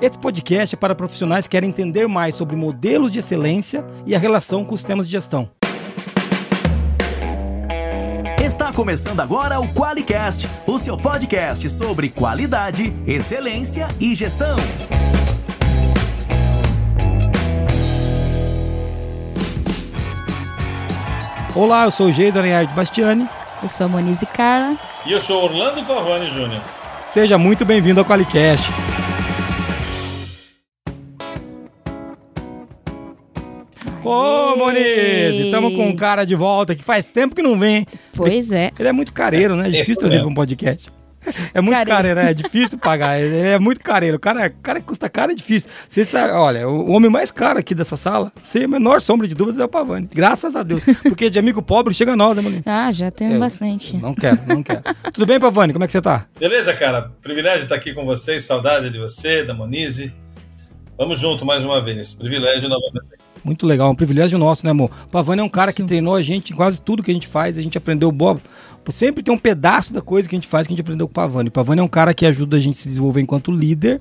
Esse podcast é para profissionais que querem entender mais sobre modelos de excelência e a relação com os sistemas de gestão. Está começando agora o QualiCast, o seu podcast sobre qualidade, excelência e gestão. Olá, eu sou o Geis Aranhard Bastiani. Eu sou a Monize Carla. E eu sou Orlando Pavani Júnior. Seja muito bem-vindo ao QualiCast. Ô, Monize, estamos com um cara de volta que faz tempo que não vem. Pois é. Ele é muito careiro, né? É difícil trazer para um podcast. É muito careiro, careiro é difícil pagar. Ele é muito careiro. O cara, cara que custa caro é difícil. Você sabe, olha, o homem mais caro aqui dessa sala, sem a menor sombra de dúvidas, é o Pavani. Graças a Deus. Porque de amigo pobre chega a nós, né, Moniz? Ah, já tenho é, bastante. Não quero, não quero. Tudo bem, Pavani? Como é que você tá? Beleza, cara. Privilégio estar aqui com vocês. Saudade de você, da Monize. Vamos junto mais uma vez. Privilégio novamente. Muito legal, um privilégio nosso, né, amor? O Pavani é um cara Sim. que treinou a gente em quase tudo que a gente faz, a gente aprendeu boa. Sempre tem um pedaço da coisa que a gente faz que a gente aprendeu com o Pavani. O Pavani é um cara que ajuda a gente a se desenvolver enquanto líder,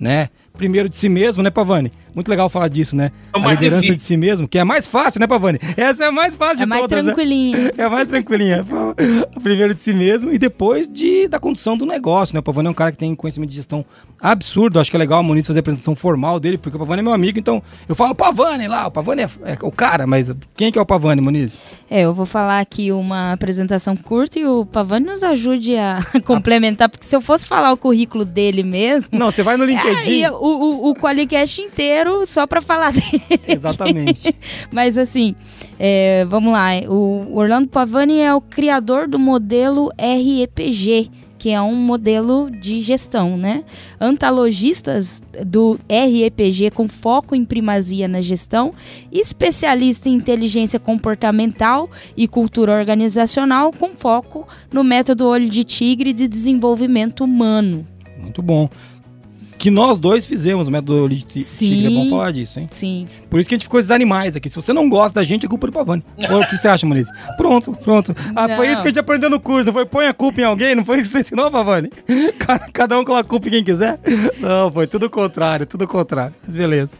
né? Primeiro de si mesmo, né, Pavani? Muito legal falar disso, né? É a liderança difícil. de si mesmo, que é mais fácil, né, Pavani? Essa é a mais fácil é de mais todas. Né? Tranquilinha. Né? É mais tranquilinha. Primeiro de si mesmo e depois de, da condução do negócio, né? O Pavani é um cara que tem conhecimento de gestão absurdo. Acho que é legal a Muniz fazer a apresentação formal dele, porque o Pavani é meu amigo, então eu falo Pavani lá, o Pavani é, é o cara, mas quem que é o Pavani, Muniz? É, eu vou falar aqui uma apresentação curta e o Pavani nos ajude a complementar, porque se eu fosse falar o currículo dele mesmo... Não, você vai no LinkedIn... Aí, o, o, o Qualicast inteiro só para falar dele. Exatamente. Mas assim, é, vamos lá. O Orlando Pavani é o criador do modelo REPG, que é um modelo de gestão, né? Antalogistas do REPG com foco em primazia na gestão, especialista em inteligência comportamental e cultura organizacional com foco no método olho de tigre de desenvolvimento humano. Muito bom que nós dois fizemos o método de tigre. É bom falar disso, hein? Sim. Por isso que a gente ficou esses animais aqui. Se você não gosta da gente, é culpa do Pavani. o que você acha, Moniz? Pronto, pronto. Ah, foi isso que a gente aprendeu no curso. Não foi põe a culpa em alguém? Não foi isso que você ensinou, Pavani? Cada um coloca a culpa em quem quiser? Não, foi tudo o contrário, tudo o contrário. Mas beleza.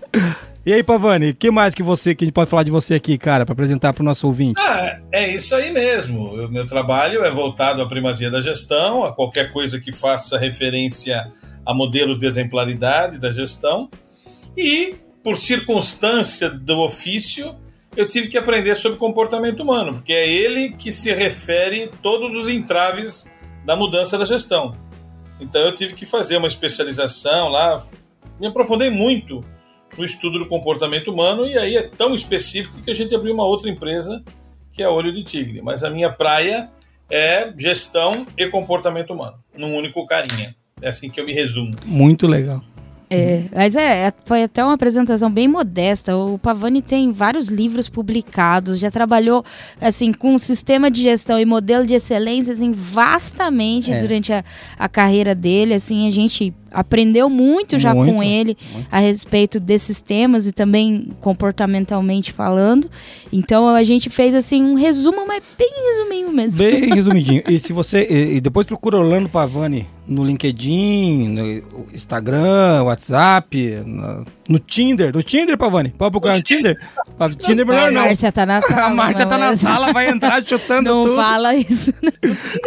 E aí, Pavani, o que mais que você que a gente pode falar de você aqui, cara, para apresentar para o nosso ouvinte? Ah, é isso aí mesmo. O meu trabalho é voltado à primazia da gestão, a qualquer coisa que faça referência a modelos de exemplaridade da gestão e, por circunstância do ofício, eu tive que aprender sobre comportamento humano, porque é ele que se refere todos os entraves da mudança da gestão. Então eu tive que fazer uma especialização lá, me aprofundei muito no estudo do comportamento humano e aí é tão específico que a gente abriu uma outra empresa que é Olho de Tigre. Mas a minha praia é gestão e comportamento humano, num único carinha. É assim que eu me resumo. Muito legal. É, mas é, foi até uma apresentação bem modesta. O Pavani tem vários livros publicados, já trabalhou assim com sistema de gestão e modelo de excelência assim, vastamente é. durante a, a carreira dele. Assim, a gente aprendeu muito já muito, com ele muito. a respeito desses temas e também comportamentalmente falando. Então a gente fez assim um resumo, mas bem resuminho mesmo. Bem resumidinho. e se você e depois procura Orlando Pavani no LinkedIn, no Instagram, WhatsApp, no Tinder, no Tinder, Pavani. Pode procurar no Tinder? No Tinder melhor não. A Márcia tá na sala. A Márcia tá na sala, vai entrar chutando não tudo. Não fala isso. Não.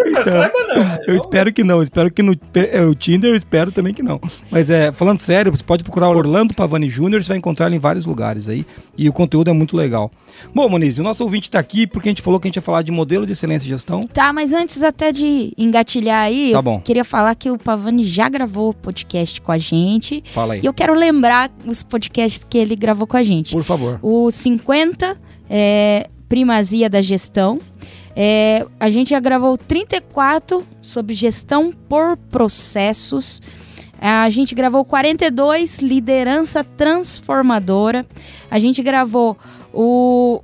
Então, eu espero que não. Espero que no é, o Tinder, eu espero também que não. Mas é, falando sério, você pode procurar Orlando Pavani Júnior, você vai encontrar ele em vários lugares aí. E o conteúdo é muito legal. Bom, Moniz, o nosso ouvinte está aqui porque a gente falou que a gente ia falar de modelo de excelência e gestão. Tá, mas antes até de engatilhar aí, tá bom. queria falar que o Pavani já gravou podcast com a gente. Fala aí. E eu quero lembrar os podcasts que ele gravou com a gente. Por favor. O 50 é Primazia da Gestão. É, a gente já gravou 34 sobre gestão por processos. A gente gravou 42, liderança transformadora. A gente gravou o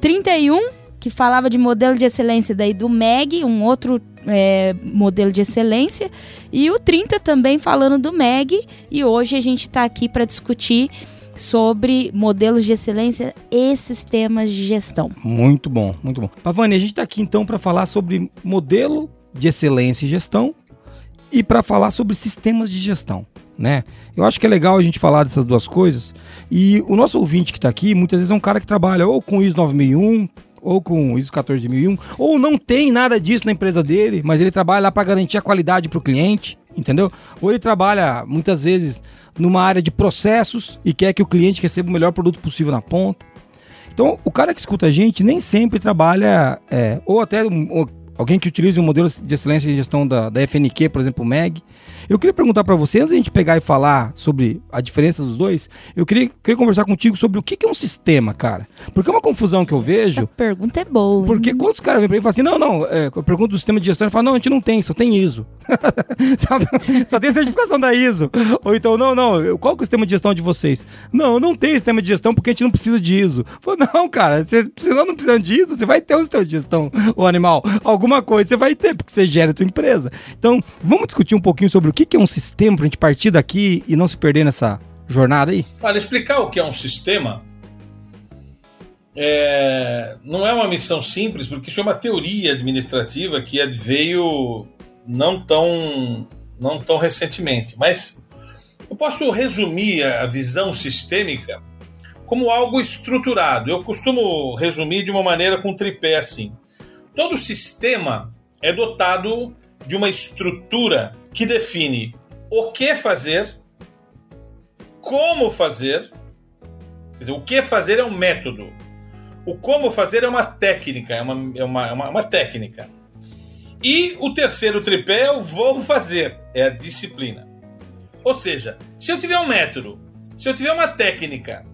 31, que falava de modelo de excelência daí do MEG, um outro é, modelo de excelência. E o 30 também falando do MEG. E hoje a gente está aqui para discutir sobre modelos de excelência e sistemas de gestão. Muito bom, muito bom. Pavani, a gente está aqui então para falar sobre modelo de excelência e gestão e para falar sobre sistemas de gestão. Né? Eu acho que é legal a gente falar dessas duas coisas. E o nosso ouvinte que está aqui, muitas vezes é um cara que trabalha ou com ISO 9001, ou com ISO 14001, ou não tem nada disso na empresa dele, mas ele trabalha lá para garantir a qualidade para o cliente, entendeu? Ou ele trabalha muitas vezes numa área de processos e quer que o cliente receba o melhor produto possível na ponta. Então, o cara que escuta a gente nem sempre trabalha, é, ou até um, alguém que utilize um modelo de excelência de gestão da, da FNQ, por exemplo, o MEG, eu queria perguntar para você, antes da gente pegar e falar sobre a diferença dos dois, eu queria, queria conversar contigo sobre o que, que é um sistema, cara. Porque é uma confusão que eu vejo. Essa pergunta é boa. Porque hein? quando os caras vêm pra mim e falam assim, não, não, é, eu pergunto do sistema de gestão, ele fala, não, a gente não tem, só tem ISO. Sabe? Só tem certificação da ISO. Ou então, não, não, qual é o sistema de gestão de vocês? Não, não tem sistema de gestão porque a gente não precisa de ISO. Falo, não, cara, você precisando não precisando de ISO, você vai ter um sistema de gestão, o animal. Alguma coisa você vai ter, porque você gera a tua empresa. Então, vamos discutir um pouquinho sobre o que, é um sistema pra gente partir daqui e não se perder nessa jornada aí? Olha, explicar o que é um sistema é, não é uma missão simples, porque isso é uma teoria administrativa que veio não tão, não tão recentemente. Mas eu posso resumir a visão sistêmica como algo estruturado. Eu costumo resumir de uma maneira com tripé assim. Todo sistema é dotado de uma estrutura que define o que fazer, como fazer. Quer dizer, o que fazer é um método. O como fazer é uma técnica, é uma, é uma, é uma, uma técnica. E o terceiro tripé é o vou fazer, é a disciplina. Ou seja, se eu tiver um método, se eu tiver uma técnica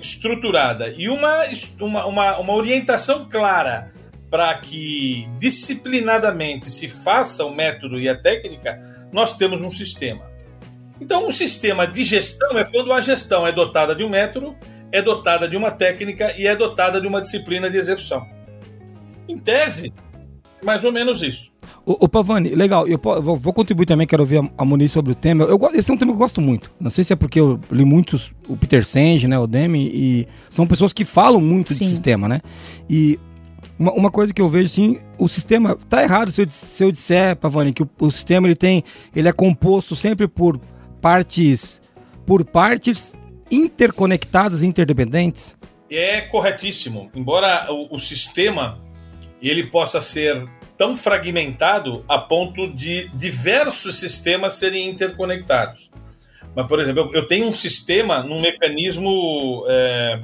estruturada e uma, uma, uma, uma orientação clara para que disciplinadamente se faça o método e a técnica, nós temos um sistema. Então, um sistema de gestão é quando a gestão é dotada de um método, é dotada de uma técnica e é dotada de uma disciplina de execução. Em tese, mais ou menos isso. O, o Pavani, legal, eu vou, vou, contribuir também, quero ouvir a, a Muniz sobre o tema. Eu, esse é um tema que eu gosto muito. Não sei se é porque eu li muitos, o Peter Senge, né, o Demi, e são pessoas que falam muito Sim. de sistema, né? E uma, uma, coisa que eu vejo, assim, o sistema. Tá errado se eu, se eu disser, Pavani, que o, o, sistema ele tem. Ele é composto sempre por partes. Por partes interconectadas interdependentes? É corretíssimo. Embora o, o sistema ele possa ser tão fragmentado a ponto de diversos sistemas serem interconectados. Mas, por exemplo, eu tenho um sistema num mecanismo é,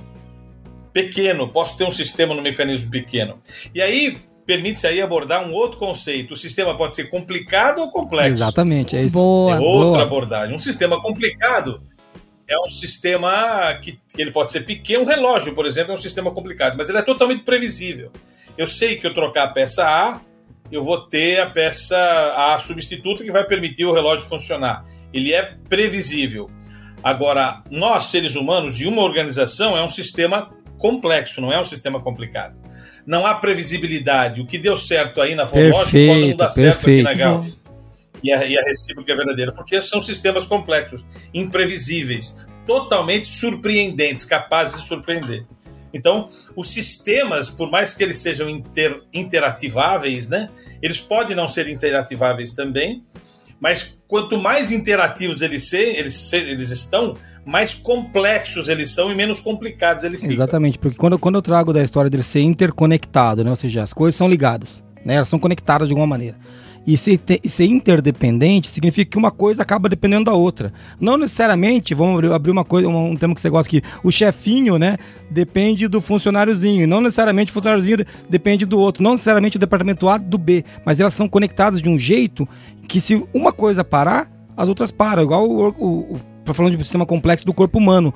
pequeno, posso ter um sistema no mecanismo pequeno. E aí permite-se aí abordar um outro conceito. O sistema pode ser complicado ou complexo. Exatamente, é isso. Boa. É outra Boa. abordagem. Um sistema complicado é um sistema que, que ele pode ser pequeno. Um relógio, por exemplo, é um sistema complicado, mas ele é totalmente previsível. Eu sei que eu trocar a peça A, eu vou ter a peça A substituta que vai permitir o relógio funcionar. Ele é previsível. Agora, nós, seres humanos, de uma organização, é um sistema complexo, não é um sistema complicado. Não há previsibilidade. O que deu certo aí na Forlógica pode não dar certo aqui na Gauss. E a, e a recíproca é verdadeira, porque são sistemas complexos, imprevisíveis, totalmente surpreendentes, capazes de surpreender. Então, os sistemas, por mais que eles sejam inter, interativáveis, né, eles podem não ser interativáveis também, mas quanto mais interativos eles, ser, eles, eles estão, mais complexos eles são e menos complicados eles ficam. Exatamente, porque quando, quando eu trago da história dele ser interconectado, né, ou seja, as coisas são ligadas, né, elas são conectadas de alguma maneira. E ser, ser interdependente significa que uma coisa acaba dependendo da outra. Não necessariamente, vamos abrir uma coisa, um, um tema que você gosta aqui, o chefinho, né, depende do funcionáriozinho. Não necessariamente o funcionáriozinho depende do outro. Não necessariamente o departamento A do B. Mas elas são conectadas de um jeito que se uma coisa parar, as outras param. Igual o, o, o falando de um sistema complexo do corpo humano.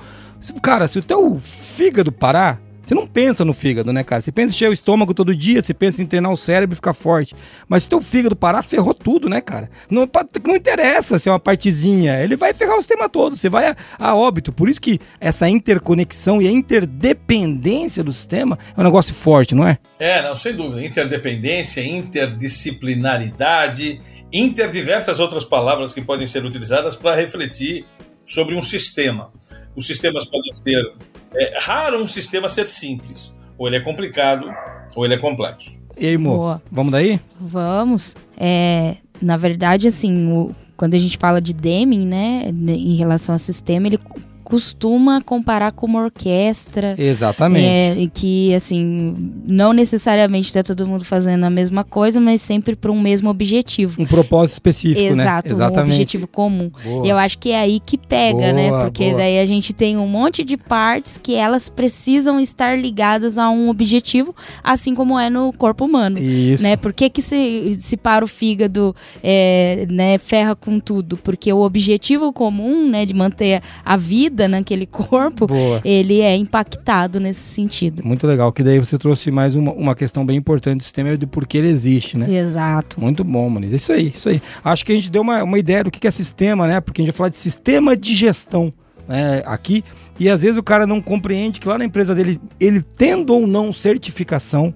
Cara, se o teu fígado parar, você não pensa no fígado, né, cara? Você pensa em encher o estômago todo dia, você pensa em treinar o cérebro e ficar forte. Mas se teu fígado parar, ferrou tudo, né, cara? Não, não interessa se é uma partezinha, ele vai ferrar o sistema todo, você vai a, a óbito. Por isso que essa interconexão e a interdependência do sistema é um negócio forte, não é? É, não, sem dúvida. Interdependência, interdisciplinaridade, inter diversas outras palavras que podem ser utilizadas para refletir sobre um sistema. Os sistemas podem ser é raro um sistema ser simples. Ou ele é complicado, ou ele é complexo. E aí, Mo? Vamos daí? Vamos. É, na verdade, assim, o, quando a gente fala de Deming, né, em relação ao sistema, ele costuma comparar com uma orquestra. Exatamente. É, que, assim, não necessariamente está todo mundo fazendo a mesma coisa, mas sempre para um mesmo objetivo. Um propósito específico, Exato, né? Exatamente, um objetivo comum. Boa. E eu acho que é aí que pega, né? Boa, Porque boa. daí a gente tem um monte de partes que elas precisam estar ligadas a um objetivo, assim como é no corpo humano. Isso. Né? Por que, que se, se para o fígado, é, né, ferra com tudo? Porque o objetivo comum, né, de manter a vida naquele corpo, Boa. ele é impactado nesse sentido. Muito legal, que daí você trouxe mais uma, uma questão bem importante do sistema é de por que ele existe, né? Exato. Muito bom, Maniz. Isso aí, isso aí. Acho que a gente deu uma, uma ideia do que é sistema, né? Porque a gente vai falar de sistema de gestão né, aqui. E às vezes o cara não compreende que lá na empresa dele, ele tendo ou não certificação,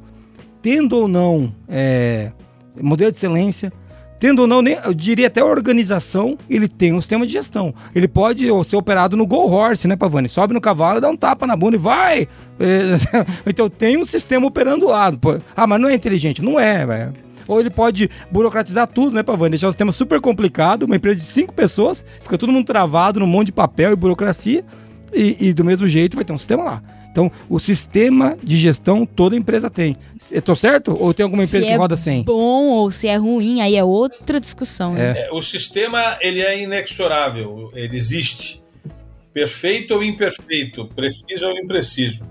tendo ou não é, modelo de excelência, tendo ou não, nem, eu diria até organização, ele tem um sistema de gestão. Ele pode ser operado no Go Horse, né, Pavani? Sobe no cavalo, dá um tapa na bunda e vai! Então tem um sistema operando lá. Ah, mas não é inteligente. Não é, velho. Ou ele pode burocratizar tudo, né, Pavani? Deixar o sistema super complicado, uma empresa de cinco pessoas, fica todo mundo travado num monte de papel e burocracia, e, e do mesmo jeito vai ter um sistema lá. Então, o sistema de gestão toda empresa tem. Eu tô certo? Ou tem alguma empresa se que é roda sem? bom ou se é ruim, aí é outra discussão. né? É, o sistema ele é inexorável, ele existe. Perfeito ou imperfeito, preciso ou impreciso.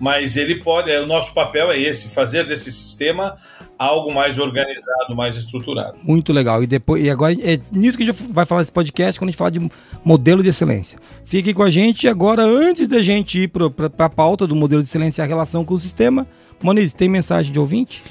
Mas ele pode, é, o nosso papel é esse, fazer desse sistema algo mais organizado, mais estruturado. Muito legal. E depois e agora é nisso que a gente vai falar desse podcast quando a gente fala de modelo de excelência. Fique com a gente agora antes da gente ir para a pauta do modelo de excelência e a relação com o sistema. Moniz, tem mensagem de ouvinte?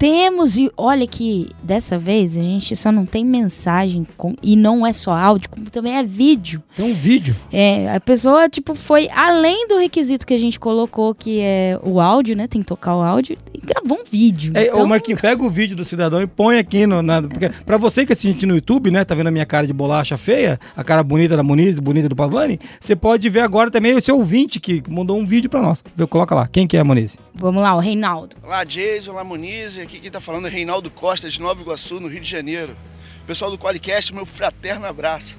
Temos, e olha que dessa vez a gente só não tem mensagem com, e não é só áudio, como também é vídeo. Tem um vídeo. É, a pessoa, tipo, foi além do requisito que a gente colocou, que é o áudio, né? Tem que tocar o áudio, e gravou um vídeo. É, Então, Ô, Marquinhos, pega o vídeo do cidadão e põe aqui no. Na, porque, pra você que assiste no YouTube, né? Tá vendo a minha cara de bolacha feia, a cara bonita da Muniz, bonita do Pavani. Você pode ver agora também o seu ouvinte que mandou um vídeo pra nós. Vê, Coloca lá. Quem que é, Muniz? Vamos lá, o Reinaldo. Olá, Jason, olá, Muniz. Aqui quem tá falando é Reinaldo Costa, de Nova Iguaçu, no Rio de Janeiro. Pessoal do Qualicast, meu fraterno abraço.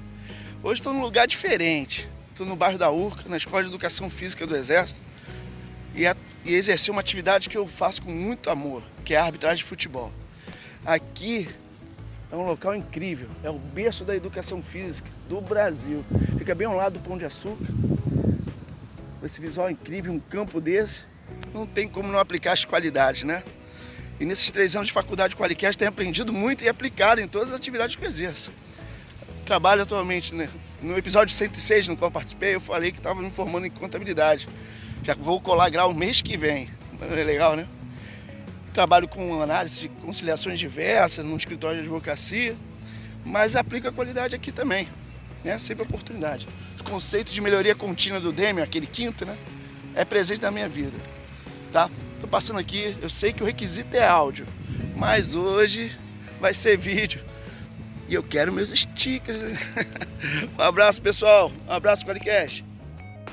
Hoje estou num lugar diferente. Estou no bairro da Urca, na Escola de Educação Física do Exército. E, a, e exercer uma atividade que eu faço com muito amor, que é a arbitragem de futebol. Aqui é um local incrível, é o berço da educação física do Brasil. Fica bem ao lado do Pão de Açúcar. Esse visual incrível, um campo desse, não tem como não aplicar as qualidades, né? E nesses três anos de faculdade de Qualicast tenho aprendido muito e aplicado em todas as atividades que eu exerço. Trabalho atualmente, né? No episódio 106 no qual participei, eu falei que estava me formando em contabilidade. Já vou colar grau mês que vem. É legal, né? Trabalho com análise de conciliações diversas no escritório de advocacia, mas aplico a qualidade aqui também, né? Sempre oportunidade. Os conceitos de melhoria contínua do Demian, aquele quinto, né? É presente na minha vida, tá? Passando aqui, eu sei que o requisito é áudio, mas hoje vai ser vídeo. E eu quero meus stickers. um abraço, pessoal. Um abraço, Qualicast.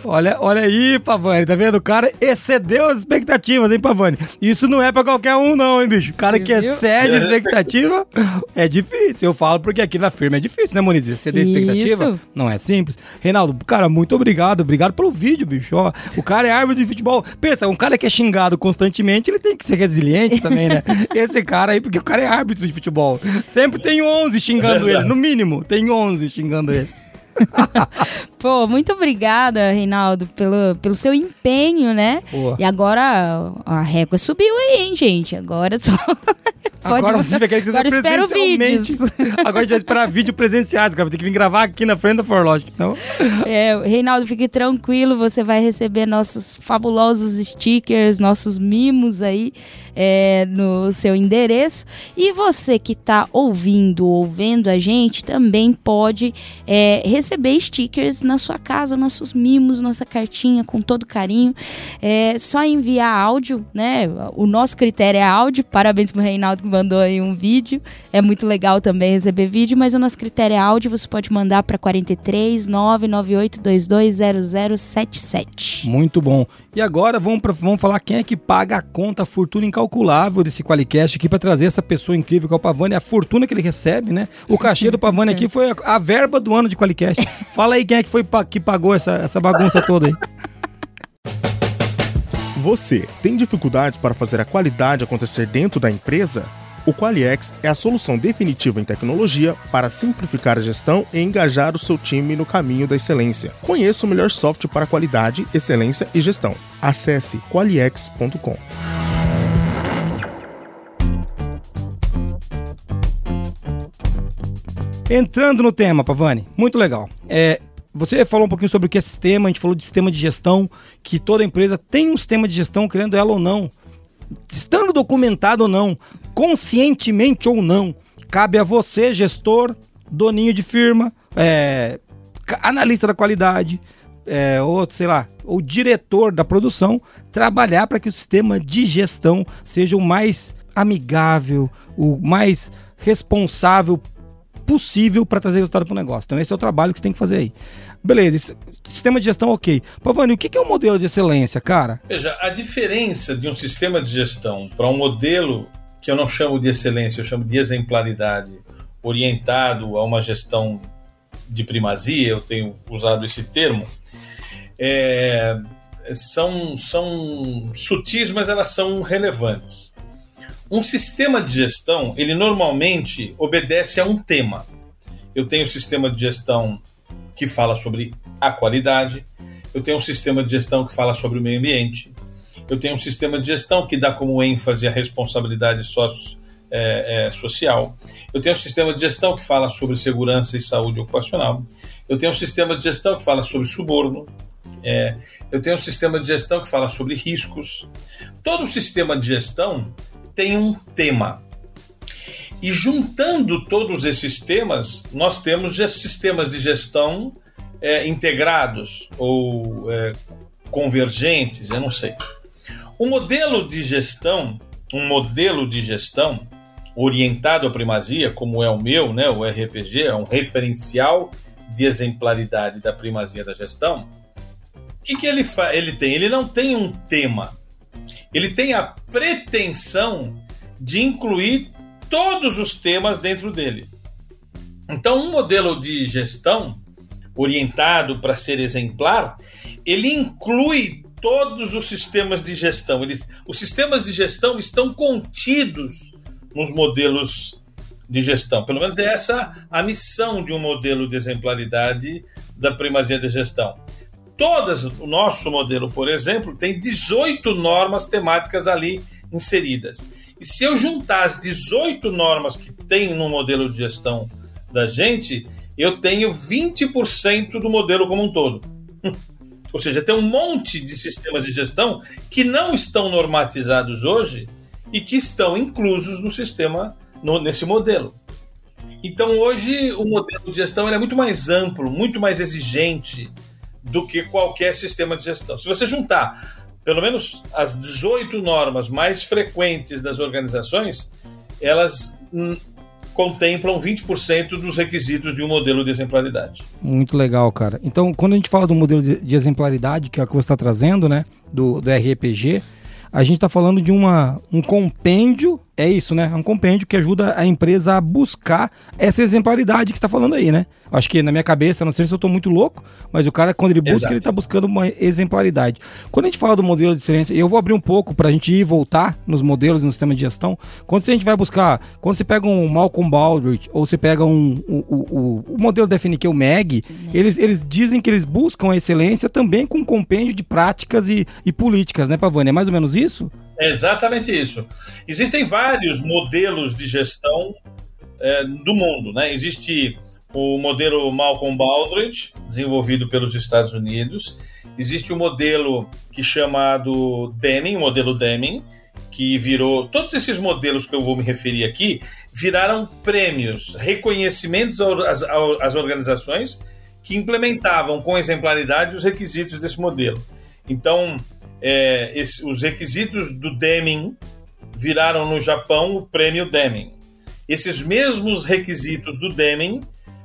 Olha, olha aí, Pavani, tá vendo? O cara excedeu as expectativas, hein, Pavani? Isso não é pra qualquer um, não, hein, bicho? O cara Você que viu? excede a expectativa é difícil. Eu falo porque aqui na firma é difícil, né, Moniz? Exceder a expectativa Isso. não é simples. Reinaldo, cara, muito obrigado. Obrigado pelo vídeo, bicho. Ó, o cara é árbitro de futebol. Pensa, um cara que é xingado constantemente, ele tem que ser resiliente também, né? Esse cara aí, porque o cara é árbitro de futebol. Sempre tem 11 xingando Verdade. ele, no mínimo. Tem 11 xingando ele. Pô, muito obrigada, Reinaldo, pelo, pelo seu empenho, né? Boa. E agora a régua subiu aí, hein, gente? Agora só. Pode Agora você quer que você Agora espero vídeos. Agora a gente vai esperar vídeo presenciais, cara. Vai ter que vir gravar aqui na frente da Forlogic. Então, É, Reinaldo, fique tranquilo, você vai receber nossos fabulosos stickers, nossos mimos aí é, no seu endereço. E você que está ouvindo ou vendo a gente também pode é, receber stickers na sua casa, nossos mimos, nossa cartinha com todo carinho. É só enviar áudio, né? O nosso critério é áudio. Parabéns pro Reinaldo que mandou aí um vídeo. É muito legal também receber vídeo, mas o nosso critério é áudio. Você pode mandar para 43 998 220077. Muito bom. E agora vamos, pra, vamos falar quem é que paga a conta, a fortuna incalculável desse Qualicast aqui para trazer essa pessoa incrível que é o Pavani, a fortuna que ele recebe, né? O cachê do Pavani aqui foi a, a verba do ano de Qualicast. Fala aí quem é que foi que pagou essa, essa bagunça toda aí. Você tem dificuldades para fazer a qualidade acontecer dentro da empresa? O Qualiex é a solução definitiva em tecnologia para simplificar a gestão e engajar o seu time no caminho da excelência. Conheça o melhor software para qualidade, excelência e gestão. Acesse qualiex.com. Entrando no tema, Pavani, muito legal. É, você falou um pouquinho sobre o que é sistema, a gente falou de sistema de gestão, que toda empresa tem um sistema de gestão, querendo ela ou não. Estando documentado ou não, conscientemente ou não, cabe a você, gestor, doninho de firma, é, analista da qualidade, é, ou sei lá, o diretor da produção, trabalhar para que o sistema de gestão seja o mais amigável, o mais responsável possível para trazer resultado para o negócio. Então esse é o trabalho que você tem que fazer aí. Beleza, sistema de gestão ok. Pavani, o que é um modelo de excelência, cara? Veja, a diferença de um sistema de gestão para um modelo que eu não chamo de excelência, eu chamo de exemplaridade, orientado a uma gestão de primazia, eu tenho usado esse termo, é, são, são sutis, mas elas são relevantes. Um sistema de gestão, ele normalmente obedece a um tema. Eu tenho um sistema de gestão que fala sobre a qualidade, eu tenho um sistema de gestão que fala sobre o meio ambiente, eu tenho um sistema de gestão que dá como ênfase a responsabilidade sócio, é, é, social, eu tenho um sistema de gestão que fala sobre segurança e saúde ocupacional, eu tenho um sistema de gestão que fala sobre suborno, é, eu tenho um sistema de gestão que fala sobre riscos. Todo sistema de gestão tem um tema. E juntando todos esses temas, nós temos sistemas de gestão é, integrados ou é, convergentes, eu não sei. O modelo de gestão, um modelo de gestão orientado à primazia, como é o meu, né, o RPG, é um referencial de exemplaridade da primazia da gestão. O que, que ele, ele tem? Ele não tem um tema, ele tem a pretensão de incluir todos os temas dentro dele. Então, um modelo de gestão orientado para ser exemplar, ele inclui todos os sistemas de gestão. Eles, os sistemas de gestão estão contidos nos modelos de gestão. Pelo menos é essa a missão de um modelo de exemplaridade da primazia da gestão. Todas, o nosso modelo, por exemplo, tem 18 normas temáticas ali inseridas. E se eu juntar as 18 normas que tem no modelo de gestão da gente, eu tenho 20% do modelo como um todo. Ou seja, tem um monte de sistemas de gestão que não estão normatizados hoje e que estão inclusos no sistema, no, nesse modelo. Então, hoje, o modelo de gestão é muito mais amplo, muito mais exigente, do que qualquer sistema de gestão. Se você juntar pelo menos as 18 normas mais frequentes das organizações, elas contemplam 20% dos requisitos de um modelo de exemplaridade. Muito legal, cara. Então, quando a gente fala do modelo de, de exemplaridade, que é o que você está trazendo, né, do, do RPG, a gente está falando de uma, um compêndio é isso, né? É um compêndio que ajuda a empresa a buscar essa exemplaridade que está falando aí, né? Acho que na minha cabeça, não sei se eu estou muito louco, mas o cara, quando ele busca, Exato. ele está buscando uma exemplaridade. Quando a gente fala do modelo de excelência, eu vou abrir um pouco para a gente ir e voltar nos modelos no sistema de gestão. Quando a gente vai buscar, quando você pega um Malcolm Baldrige ou você pega um, o, o, o modelo da FNQ, o MEG, eles, eles dizem que eles buscam a excelência também com um compêndio de práticas e, e políticas, né, Pavani? É mais ou menos isso? É exatamente isso. Existem vários modelos de gestão é, do mundo. Né? Existe o modelo Malcolm Baldrige, desenvolvido pelos Estados Unidos. Existe o modelo que chamado Deming, o modelo Deming, que virou. Todos esses modelos que eu vou me referir aqui viraram prêmios, reconhecimentos às, às organizações que implementavam com exemplaridade os requisitos desse modelo. Então, é, esse, os requisitos do Deming viraram no Japão o prêmio Deming. Esses mesmos requisitos do Deming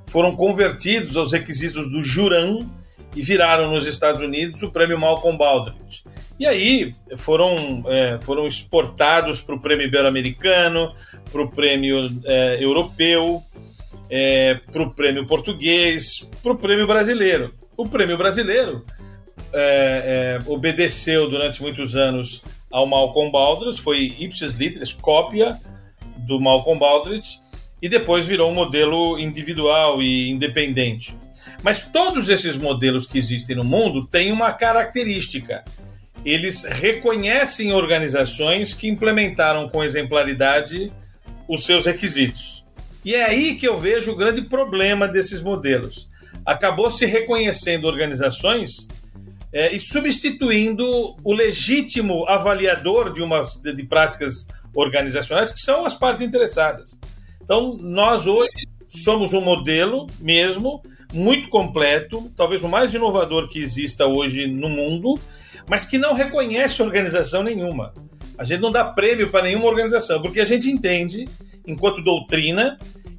foram convertidos aos requisitos do Juran e viraram nos Estados Unidos o prêmio Malcolm Baldrige. E aí foram, é, foram exportados para o prêmio ibero-americano, para o prêmio é, europeu, é, para o prêmio português, para o prêmio brasileiro. O prêmio brasileiro é, é, obedeceu durante muitos anos ao Malcolm Baldrige, foi ipsis literis, cópia do Malcolm Baldrige, e depois virou um modelo individual e independente. Mas todos esses modelos que existem no mundo têm uma característica. Eles reconhecem organizações que implementaram com exemplaridade os seus requisitos. E é aí que eu vejo o grande problema desses modelos. Acabou se reconhecendo organizações é, e substituindo o legítimo avaliador de, umas, de, de práticas organizacionais, que são as partes interessadas. Então, nós hoje somos um modelo mesmo muito completo, talvez o mais inovador que exista hoje no mundo, mas que não reconhece organização nenhuma. A gente não dá prêmio para nenhuma organização, porque a gente entende, enquanto doutrina,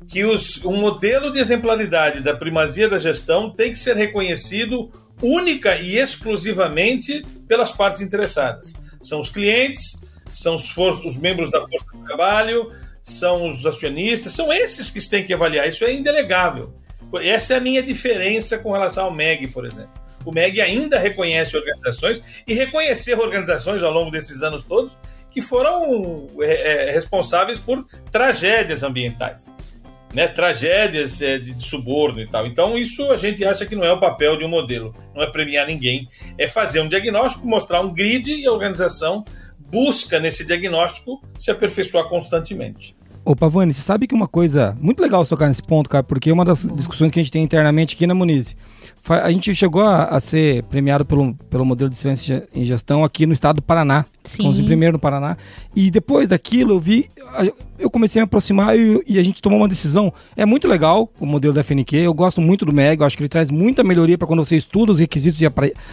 que os, um modelo de exemplaridade da primazia da gestão tem que ser reconhecido única e exclusivamente pelas partes interessadas. São os clientes, são os, os membros da força de trabalho, são os acionistas, são esses que têm que avaliar. Isso é indelegável. Essa é a minha diferença com relação ao MEG, por exemplo. O MEG ainda reconhece organizações e reconhecer organizações ao longo desses anos todos que foram é, é responsáveis por tragédias ambientais né, tragédias é, de, de suborno e tal. Então, isso a gente acha que não é o papel de um modelo, não é premiar ninguém, é fazer um diagnóstico, mostrar um grid e a organização busca nesse diagnóstico se aperfeiçoar constantemente. Ô Pavani, você sabe que uma coisa muito legal você tocar nesse ponto, cara, porque é uma das discussões que a gente tem internamente aqui na Muniz. A gente chegou a, a ser premiado pelo, pelo modelo de excelência em gestão aqui no estado do Paraná. Sim. Fomos em primeiro no Paraná. E depois daquilo eu vi, eu comecei a me aproximar e, e, a gente tomou uma decisão. É muito legal o modelo da FNQ, eu gosto muito do MEG, eu acho que ele traz muita melhoria para quando você estuda os requisitos e,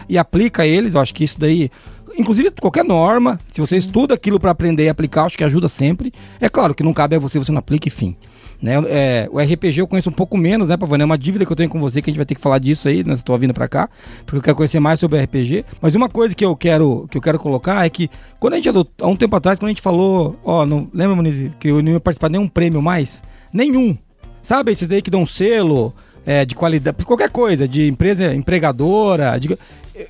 e aplica eles. Eu acho que isso daí inclusive qualquer norma, se você Sim. estuda aquilo para aprender e aplicar, acho que ajuda sempre. É claro que não cabe a você, você não aplica, enfim. Né? É, o RPG eu conheço um pouco menos, né, Pavane? É uma dívida que eu tenho com você que a gente vai ter que falar disso aí, né? Estou vindo para cá, porque eu quero conhecer mais sobre o RPG. Mas uma coisa que eu quero que eu quero colocar é que quando a gente há um tempo atrás, quando a gente falou, ó, não lembra, Muniz, que eu não ia participar de nenhum prêmio mais? Nenhum. Sabe esses daí que dão selo? É, de qualidade, qualquer coisa, de empresa empregadora. De,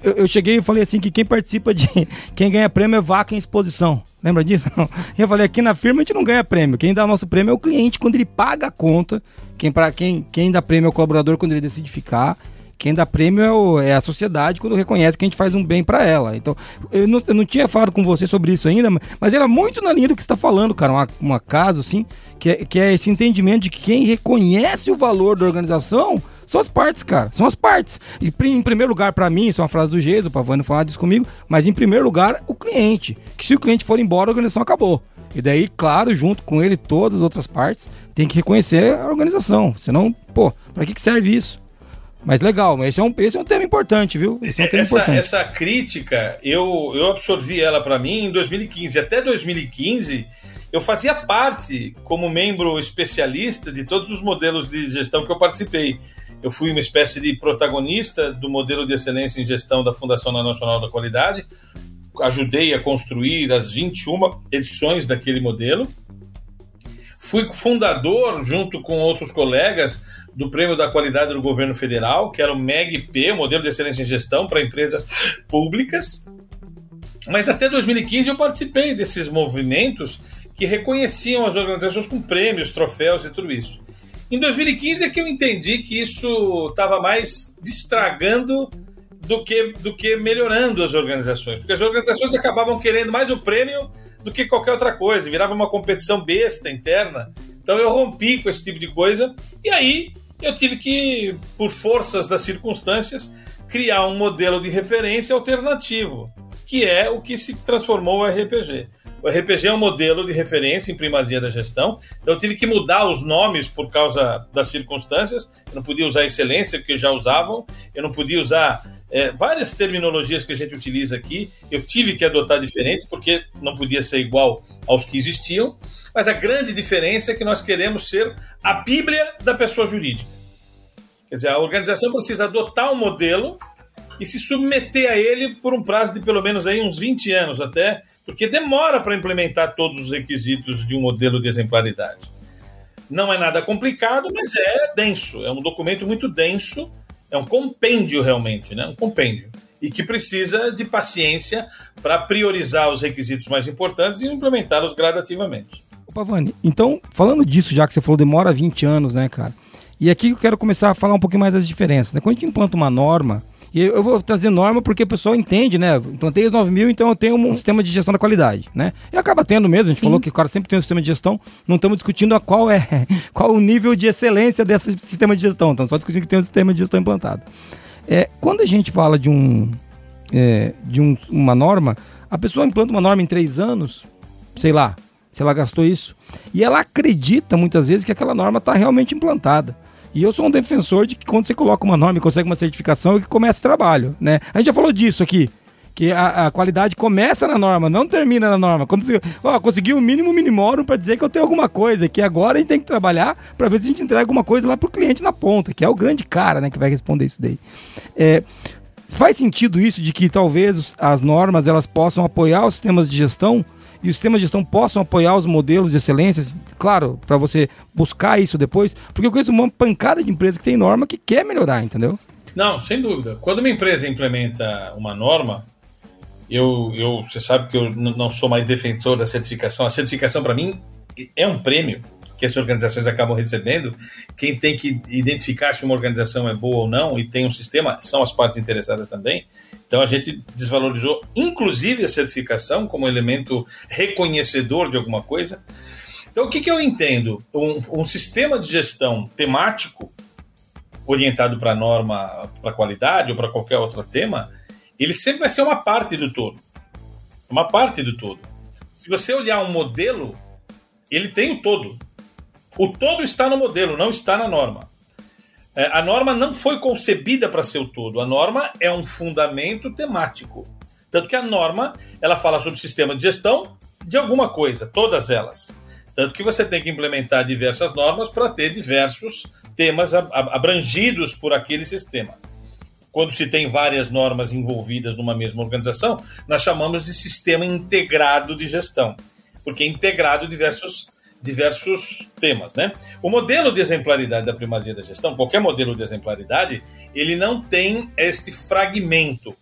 eu, eu, cheguei e falei assim que quem participa de. Quem ganha prêmio é vaca em exposição. Lembra disso? Eu falei, aqui na firma a gente não ganha prêmio. Quem dá nosso prêmio é o cliente quando ele paga a conta. Quem, pra, quem, quem dá prêmio é o colaborador quando ele decide ficar. Quem dá prêmio é, o, é, a sociedade quando reconhece que a gente faz um bem para ela. Então, eu não, eu não, tinha falado com você sobre isso ainda, mas era muito na linha do que está falando, cara. Uma, uma caso, assim, que é, que é esse entendimento de que quem reconhece o valor da organização são as partes, cara. São as partes. E em primeiro lugar, para mim, isso é uma frase do Geso, o Pavani falar disso comigo, mas em primeiro lugar, o cliente. Que se o cliente for embora, a organização acabou. E daí, claro, junto com ele, todas as outras partes, tem que reconhecer a organização. Senão, pô, pra que serve isso? Mas legal, esse é um, esse é um tema importante, viu? Esse é um tema essa, importante. Essa crítica, eu, eu absorvi ela para mim em 2015. Até 2015, eu fazia parte, como membro especialista, de todos os modelos de gestão que eu participei. Eu fui uma espécie de protagonista do modelo de excelência em gestão da Fundação Nacional da Qualidade. Ajudei a construir as 21 edições daquele modelo. Fui fundador, junto com outros colegas, do Prêmio da Qualidade do Governo Federal, que era o MEGP, Modelo de Excelência em Gestão para Empresas Públicas. Mas até 2015 eu participei desses movimentos que reconheciam as organizações com prêmios, troféus e tudo isso. Em 2015 é que eu entendi que isso estava mais distragando do que, do que melhorando as organizações, porque as organizações acabavam querendo mais o prêmio do que qualquer outra coisa, virava uma competição besta interna. Então eu rompi com esse tipo de coisa e aí eu tive que, por forças das circunstâncias, criar um modelo de referência alternativo, que é o que se transformou o RPG. O RPG é um modelo de referência em primazia da gestão, então eu tive que mudar os nomes por causa das circunstâncias. Eu não podia usar excelência, porque já usavam, eu não podia usar É, várias terminologias que a gente utiliza aqui, eu tive que adotar diferente, porque não podia ser igual aos que existiam, mas a grande diferença é que nós queremos ser a Bíblia da pessoa jurídica. Quer dizer, a organização precisa adotar um modelo e se submeter a ele por um prazo de pelo menos aí uns 20 anos até, porque demora para implementar todos os requisitos de um modelo de exemplaridade. Não é nada complicado, mas é denso, é um documento muito denso é um compêndio realmente, né? Um compêndio. E que precisa de paciência para priorizar os requisitos mais importantes e implementá-los gradativamente. Pavani, então, falando disso, já que você falou demora 20 anos, né, cara? E aqui eu quero começar a falar um pouquinho mais das diferenças. Né? Quando a gente implanta uma norma, e eu vou trazer norma porque o pessoal entende, né? Implantei os 9 mil, então eu tenho um sistema de gestão da qualidade, né? E acaba tendo mesmo, a gente Sim. falou que o cara sempre tem um sistema de gestão, não estamos discutindo a qual é qual o nível de excelência desse sistema de gestão, estamos só discutindo que tem um sistema de gestão implantado. É, quando a gente fala de, um, é, de um, uma norma, a pessoa implanta uma norma em três anos, sei lá, se ela gastou isso, e ela acredita muitas vezes que aquela norma está realmente implantada. E eu sou um defensor de que quando você coloca uma norma e consegue uma certificação, é que começa o trabalho, né? A gente já falou disso aqui. Que a, a qualidade começa na norma, não termina na norma. Quando você ó, conseguiu o mínimo minimorum para dizer que eu tenho alguma coisa, que agora a gente tem que trabalhar para ver se a gente entrega alguma coisa lá pro cliente na ponta, que é o grande cara, né, que vai responder isso daí. É, faz sentido isso de que talvez as normas elas possam apoiar os sistemas de gestão e os sistemas de gestão possam apoiar os modelos de excelência, claro, para você buscar isso depois, porque eu conheço uma pancada de empresa que tem norma que quer melhorar, entendeu? Não, sem dúvida. Quando uma empresa implementa uma norma, eu, eu você sabe que eu não sou mais defensor da certificação. A certificação, para mim, é um prêmio que as organizações acabam recebendo. Quem tem que identificar se uma organização é boa ou não e tem um sistema são as partes interessadas também. Então a gente desvalorizou, inclusive, a certificação como elemento reconhecedor de alguma coisa. Então o que, que eu entendo? Um, um sistema de gestão temático orientado para norma, para qualidade ou para qualquer outro tema, ele sempre vai ser uma parte do todo. Uma parte do todo. Se você olhar um modelo, ele tem o todo. O todo está no modelo, não está na norma. É, a norma não foi concebida para ser o todo. A norma é um fundamento temático. Tanto que a norma ela fala sobre sistema de gestão de alguma coisa, todas elas. Tanto que você tem que implementar diversas normas para ter diversos temas abrangidos por aquele sistema. Quando se tem várias normas envolvidas numa mesma organização, nós chamamos de sistema integrado de gestão, porque é integrado diversos diversos temas, né? O modelo de exemplaridade da primazia da gestão, qualquer modelo de exemplaridade, ele não tem este fragmento.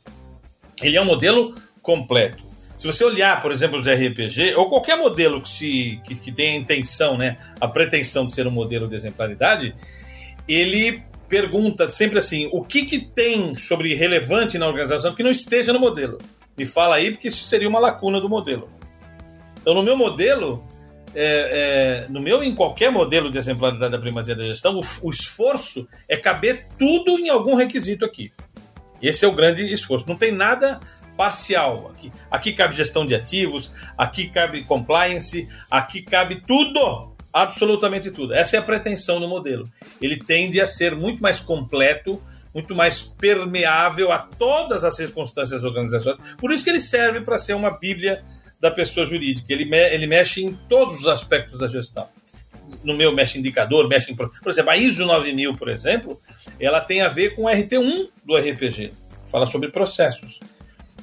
Ele é um modelo completo. Se você olhar, por exemplo, os RPG, ou qualquer modelo que, se, que, que tenha a intenção, né, a pretensão de ser um modelo de exemplaridade, ele pergunta sempre assim: o que, que tem sobre relevante na organização que não esteja no modelo? Me fala aí, porque isso seria uma lacuna do modelo. Então, no meu modelo, é, é, no meu em qualquer modelo de exemplaridade da primazia da gestão, o, o, esforço é caber tudo em algum requisito aqui. Esse é o grande esforço. Não tem nada parcial aqui. Aqui cabe gestão de ativos, aqui cabe compliance, aqui cabe tudo, absolutamente tudo. Essa é a pretensão do modelo. Ele tende a ser muito mais completo, muito mais permeável a todas as circunstâncias organizações. Por isso que ele serve para ser uma bíblia da pessoa jurídica. Ele, me, ele mexe em todos os aspectos da gestão. No meu, mexe indicador, mexe em. Por exemplo, a ISO 9000, por exemplo, ela tem a ver com o RT1 do RPG, fala sobre processos.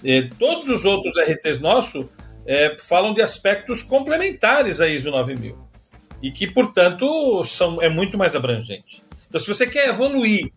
E todos os outros RTs nossos é, falam de aspectos complementares à ISO 9000 e que, portanto, são, é muito mais abrangente. Então, se você quer evoluir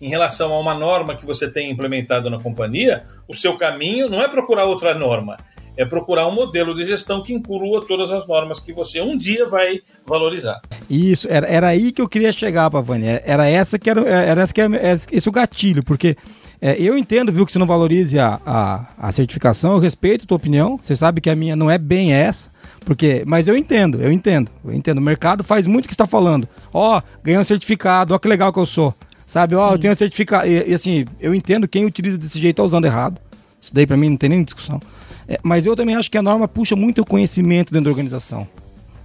em relação a uma norma que você tem implementado na companhia, o seu caminho não é procurar outra norma, é procurar um modelo de gestão que inclua todas as normas que você um dia vai valorizar. Isso, era, era aí que eu queria chegar, Pavani. É, era essa que era, era essa que era, é, esse o gatilho, porque é, eu entendo, viu, que você não valorize a, a, a, certificação, eu respeito a tua opinião, você sabe que a minha não é bem essa, porque, mas eu entendo, eu entendo, eu entendo. O mercado faz muito o que está falando. Ó, oh, ganhei um certificado, ó que legal que eu sou. Sabe, ó, oh, eu tenho um certificado. E, e, assim, eu entendo quem utiliza desse jeito está usando errado. Isso daí para mim não tem nem discussão. É, mas eu também acho que a norma puxa muito o conhecimento dentro da organização.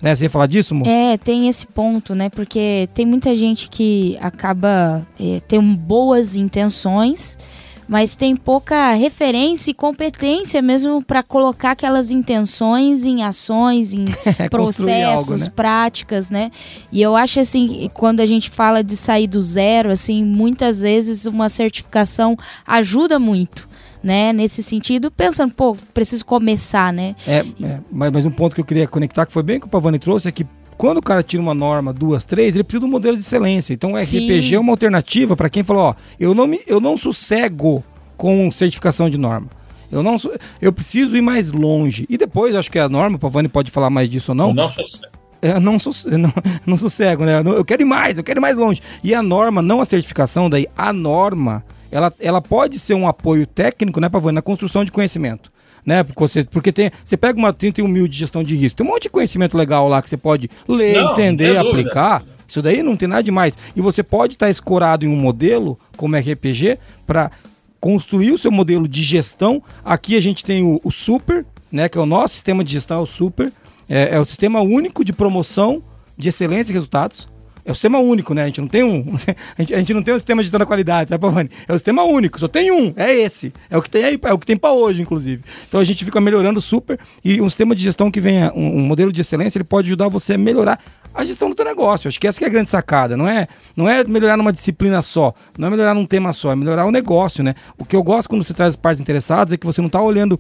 Né? Você ia falar disso, amor? É, tem esse ponto, né? Porque tem muita gente que acaba é, tendo boas intenções, mas tem pouca referência e competência mesmo para colocar aquelas intenções em ações, em processos, algo, né? práticas, né? E eu acho assim, quando a gente fala de sair do zero, assim, muitas vezes uma certificação ajuda muito né? Nesse sentido, pensando, pô, preciso começar, né? É, é mas, mas um ponto que eu queria conectar, que foi bem que o Pavani trouxe, é que quando o cara tira uma norma, duas, três, ele precisa de um modelo de excelência. Então o RPG Sim. é uma alternativa para quem falou, ó, eu não, me, eu não sossego com certificação de norma. Eu não eu preciso ir mais longe. E depois, acho que a norma, o Pavani pode falar mais disso ou não. Eu não sossego. É, não, não, não sossego, né? Eu quero ir mais, eu quero ir mais longe. E a norma, não a certificação, daí a norma ela, ela pode ser um apoio técnico, né, Pavone, na construção de conhecimento. Né? Porque, você, porque tem, você pega uma 31 mil de gestão de risco, tem um monte de conhecimento legal lá que você pode ler, não, entender, não aplicar. Isso daí não tem nada demais. E você pode estar escorado em um modelo como RPG para construir o seu modelo de gestão. Aqui a gente tem o, o, Super, né, que é o nosso sistema de gestão, é o Super. É, é o sistema único de promoção de excelência e resultados. É o sistema único, né? A gente não tem um. A gente, a gente não tem um sistema de gestão da qualidade, sabe, Pavani? É o sistema único, só tem um, é esse. É o que tem aí, é o que tem para hoje, inclusive. Então a gente fica melhorando super. E um sistema de gestão que venha, um, um modelo de excelência, ele pode ajudar você a melhorar a gestão do teu negócio. Acho que essa que é a grande sacada. Não é, não é melhorar numa disciplina só, não é melhorar num tema só, é melhorar o negócio, né? O que eu gosto quando você traz partes interessadas é que você não está olhando,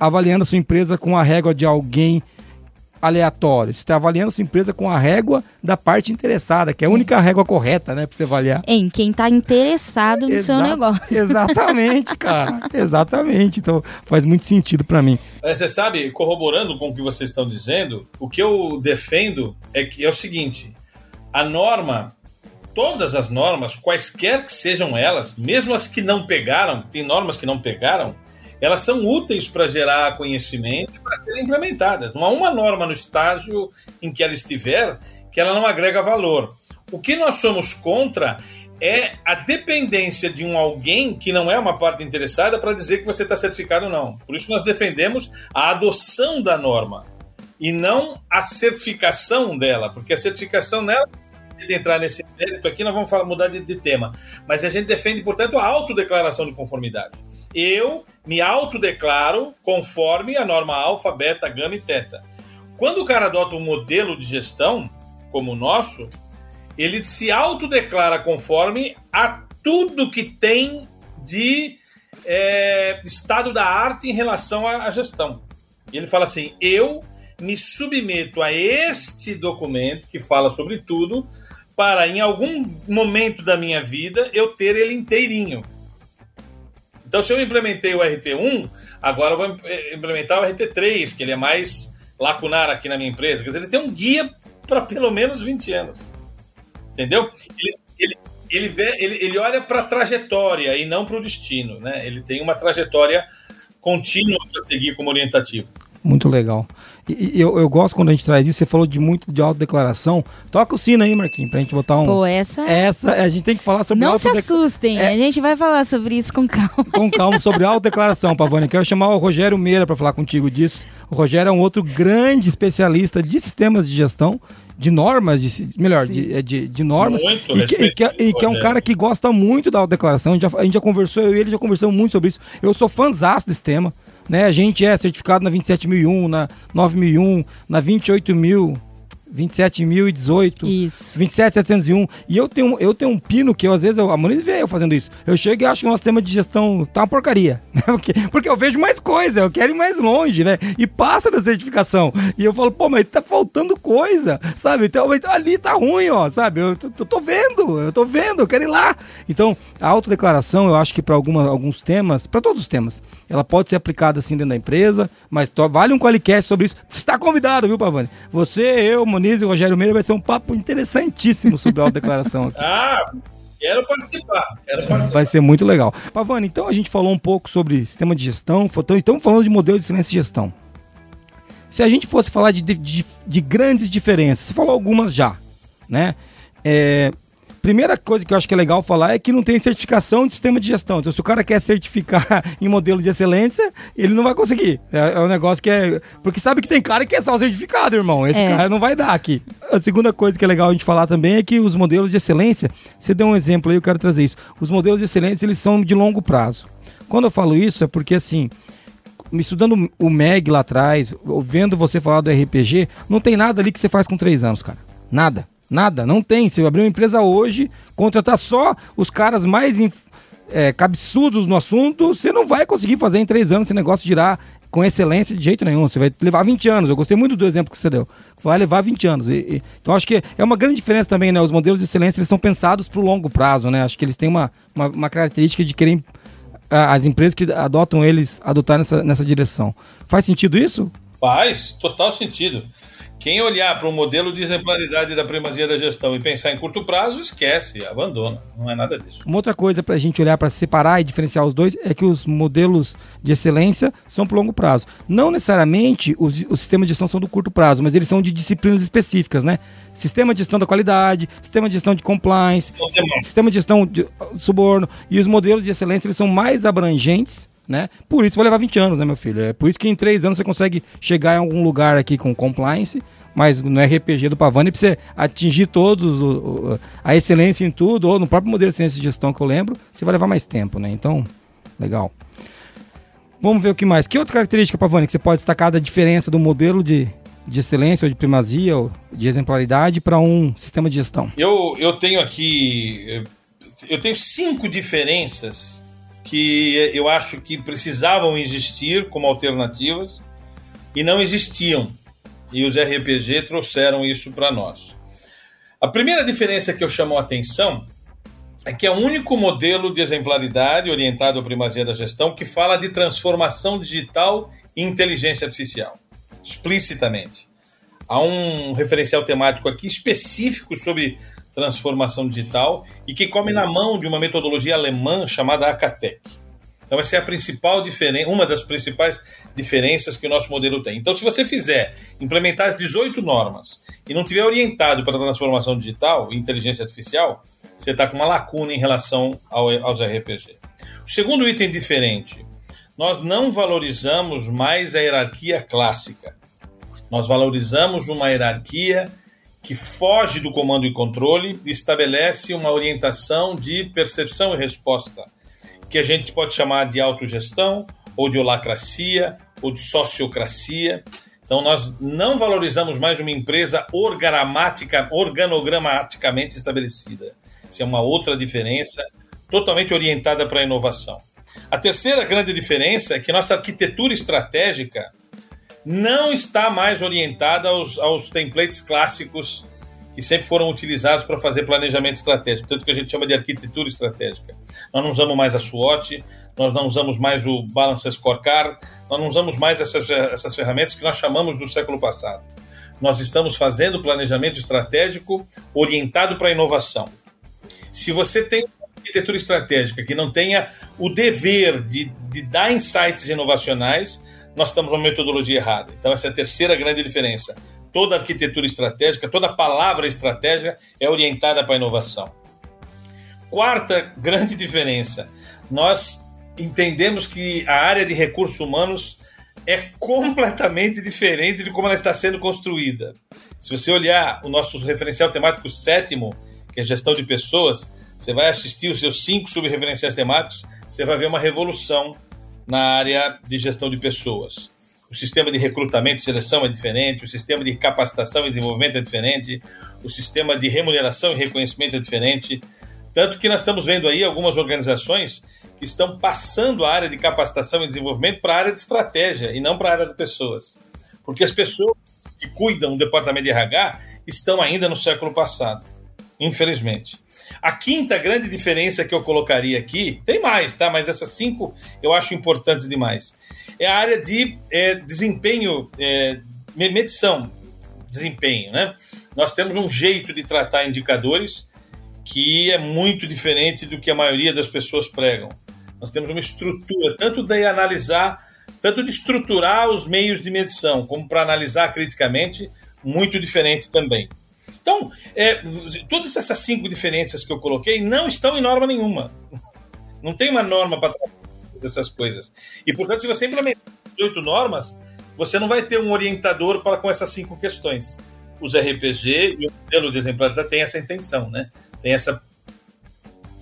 avaliando a sua empresa com a régua de alguém aleatório. Você está avaliando sua empresa com a régua da parte interessada, que é a única régua correta, né, para você avaliar. Em quem está interessado no Exa seu negócio. Exatamente, cara. exatamente. Então faz muito sentido para mim. Você sabe, corroborando com o que vocês estão dizendo, o que eu defendo é que é o seguinte: a norma todas as normas, quaisquer que sejam elas, mesmo as que não pegaram, tem normas que não pegaram, elas são úteis para gerar conhecimento e para serem implementadas. Não há uma norma no estágio em que ela estiver que ela não agrega valor. O que nós somos contra é a dependência de um alguém que não é uma parte interessada para dizer que você está certificado ou não. Por isso nós defendemos a adoção da norma e não a certificação dela, porque a certificação nela de entrar nesse mérito aqui, nós vamos falar, mudar de, de, tema. Mas a gente defende, portanto, a autodeclaração de conformidade. Eu me autodeclaro conforme a norma alfa, beta, gama e teta. Quando o cara adota um modelo de gestão, como o nosso, ele se autodeclara conforme a tudo que tem de é, estado da arte em relação à, à gestão. E ele fala assim: eu me submeto a este documento que fala sobre tudo, para em algum momento da minha vida eu ter ele inteirinho. Então, se eu implementei o RT1, agora eu vou implementar o RT3, que ele é mais lacunar aqui na minha empresa. Quer dizer, ele tem um guia para pelo menos 20 anos. Entendeu? Ele, ele, ele, vê, ele, ele olha para a trajetória e não para o destino. Né? Ele tem uma trajetória contínua para seguir como orientativo. Muito legal. E, eu, eu gosto quando a gente traz isso. Você falou de muito de autodeclaração. Toca o sino aí, Marquinhos, pra gente botar um. Pô, essa. Essa, a gente tem que falar sobre Não se assustem, é... a gente vai falar sobre isso com calma. Com calma, sobre autodeclaração, Pavone. Quero chamar o Rogério Meira para falar contigo disso. O Rogério é um outro grande especialista de sistemas de gestão de normas, de, melhor, de, é, de, de, normas, muito e, que, e, que, e que, é um cara que gosta muito da autodeclaração. A gente, já, a gente já conversou, eu e ele já conversamos muito sobre isso. Eu sou fãzão desse tema. Né? A gente é certificado na 27001, na 9001, na 28000, 27.018. Isso. 27.701. E eu tenho, eu tenho um pino que eu, às vezes eu, a Moniz vê eu fazendo isso. Eu chego e acho que o nosso sistema de gestão tá uma porcaria. Né? Porque, porque eu vejo mais coisa, eu quero ir mais longe, né? E passa da certificação. E eu falo, pô, mas tá faltando coisa, sabe? Então, ali tá ruim, ó, sabe? Eu tô, tô vendo, eu tô vendo, eu quero ir lá. Então, a autodeclaração, eu acho que para alguns temas, para todos os temas, ela pode ser aplicada assim dentro da empresa, mas vale um qualicast sobre isso. Você está convidado, viu, Pavani? Você, eu, Moniz e o Rogério Meira vai ser um papo interessantíssimo sobre a autodeclaração aqui. ah, quero participar, quero participar. Vai ser muito legal. Pavani, então a gente falou um pouco sobre sistema de gestão, então estamos falando de modelo de excelência de gestão. Se a gente fosse falar de, de, de grandes diferenças, você falou algumas já, né? É, Primeira coisa que eu acho que é legal falar é que não tem certificação de sistema de gestão. Então, se o cara quer certificar em modelo de excelência, ele não vai conseguir. É, é um negócio que é. Porque sabe que tem cara que é só certificado, irmão. Esse É. cara não vai dar aqui. A segunda coisa que é legal a gente falar também é que os modelos de excelência, você deu um exemplo aí, eu quero trazer isso. Os modelos de excelência, eles são de longo prazo. Quando eu falo isso, é porque assim. me Estudando o MEG lá atrás, vendo você falar do RPG, não tem nada ali que você faz com três anos, cara. Nada. Nada. Não tem. Se abrir uma empresa hoje, contratar só os caras mais é, cabeçudos no assunto, você não vai conseguir fazer em três anos esse negócio girar com excelência de jeito nenhum. Você vai levar 20 anos. Eu gostei muito do exemplo que você deu. Vai levar 20 anos. E- e- então acho que é uma grande diferença também, né? Os modelos de excelência eles são pensados para o longo prazo, né? Acho que eles têm uma, uma, uma característica de querer as empresas que adotam eles adotar nessa, nessa direção. Faz sentido isso? Faz total sentido. Quem olhar para o modelo de exemplaridade da primazia da gestão e pensar em curto prazo, esquece, abandona. Não é nada disso. Uma outra coisa para a gente olhar para separar e diferenciar os dois é que os modelos de excelência são para longo prazo. Não necessariamente os, os sistemas de gestão são do curto prazo, mas eles são de disciplinas específicas, né? Sistema de gestão da qualidade, sistema de gestão de compliance, sistema de gestão de uh, suborno e os modelos de excelência eles são mais abrangentes, né? Por isso vai levar 20 anos, né, meu filho? É por isso que em três anos você consegue chegar em algum lugar aqui com compliance, mas no RPG do Pavani, pra você atingir todos o- a excelência em tudo, ou no próprio modelo de excelência de gestão que eu lembro, você vai levar mais tempo, né? Então, legal. Vamos ver o que mais. Que outra característica, Pavani, que você pode destacar da diferença do modelo de, de excelência ou de primazia ou de exemplaridade para um sistema de gestão? Eu, eu tenho aqui. Eu tenho cinco diferenças que eu acho que precisavam existir como alternativas e não existiam. E os RPG trouxeram isso para nós. A primeira diferença que eu chamo a atenção é que é o único modelo de exemplaridade orientado à primazia da gestão que fala de transformação digital e inteligência artificial, explicitamente. Há um referencial temático aqui específico sobre transformação digital e que come na mão de uma metodologia alemã chamada Acatec. Então essa é a principal diferença, uma das principais diferenças que o nosso modelo tem. Então se você fizer implementar as 18 normas e não tiver orientado para a transformação digital e inteligência artificial, você está com uma lacuna em relação ao, aos RPG. O segundo item diferente, nós não valorizamos mais a hierarquia clássica. Nós valorizamos uma hierarquia que foge do comando e controle e estabelece uma orientação de percepção e resposta, que a gente pode chamar de autogestão, ou de holacracia, ou de sociocracia. Então, nós não valorizamos mais uma empresa organogramaticamente estabelecida. Isso é uma outra diferença, totalmente orientada para a inovação. A terceira grande diferença é que nossa arquitetura estratégica não está mais orientada aos, aos templates clássicos que sempre foram utilizados para fazer planejamento estratégico, tanto que a gente chama de arquitetura estratégica. Nós não usamos mais a SWOT, nós não usamos mais o Balance Scorecard, nós não usamos mais essas, essas ferramentas que nós chamamos do século passado. Nós estamos fazendo planejamento estratégico orientado para a inovação. Se você tem uma arquitetura estratégica que não tenha o dever de, de dar insights inovacionais, nós estamos numa metodologia errada. Então, essa é a terceira grande diferença. Toda arquitetura estratégica, toda palavra estratégica é orientada para a inovação. Quarta grande diferença: nós entendemos que a área de recursos humanos é completamente diferente de como ela está sendo construída. Se você olhar o nosso referencial temático sétimo, que é gestão de pessoas, você vai assistir os seus cinco subreferenciais temáticos, você vai ver uma revolução na área de gestão de pessoas. O sistema de recrutamento e seleção é diferente, o sistema de capacitação e desenvolvimento é diferente, o sistema de remuneração e reconhecimento é diferente. Tanto que nós estamos vendo aí algumas organizações que estão passando a área de capacitação e desenvolvimento para a área de estratégia e não para a área de pessoas. Porque as pessoas que cuidam do departamento de RH estão ainda no século passado, infelizmente. A quinta grande diferença que eu colocaria aqui, tem mais, tá? Mas essas cinco eu acho importantes demais. É a área de é, desempenho, é, medição, desempenho, né? Nós temos um jeito de tratar indicadores que é muito diferente do que a maioria das pessoas pregam. Nós temos uma estrutura, tanto de analisar, tanto de estruturar os meios de medição, como para analisar criticamente, muito diferente também. Então, é, todas essas cinco diferenças que eu coloquei não estão em norma nenhuma. Não tem uma norma para essas coisas. E, portanto, se você implementar oito normas, você não vai ter um orientador para com essas cinco questões. Os RPG e o modelo de exemplaridade tem essa intenção, né? Tem essa,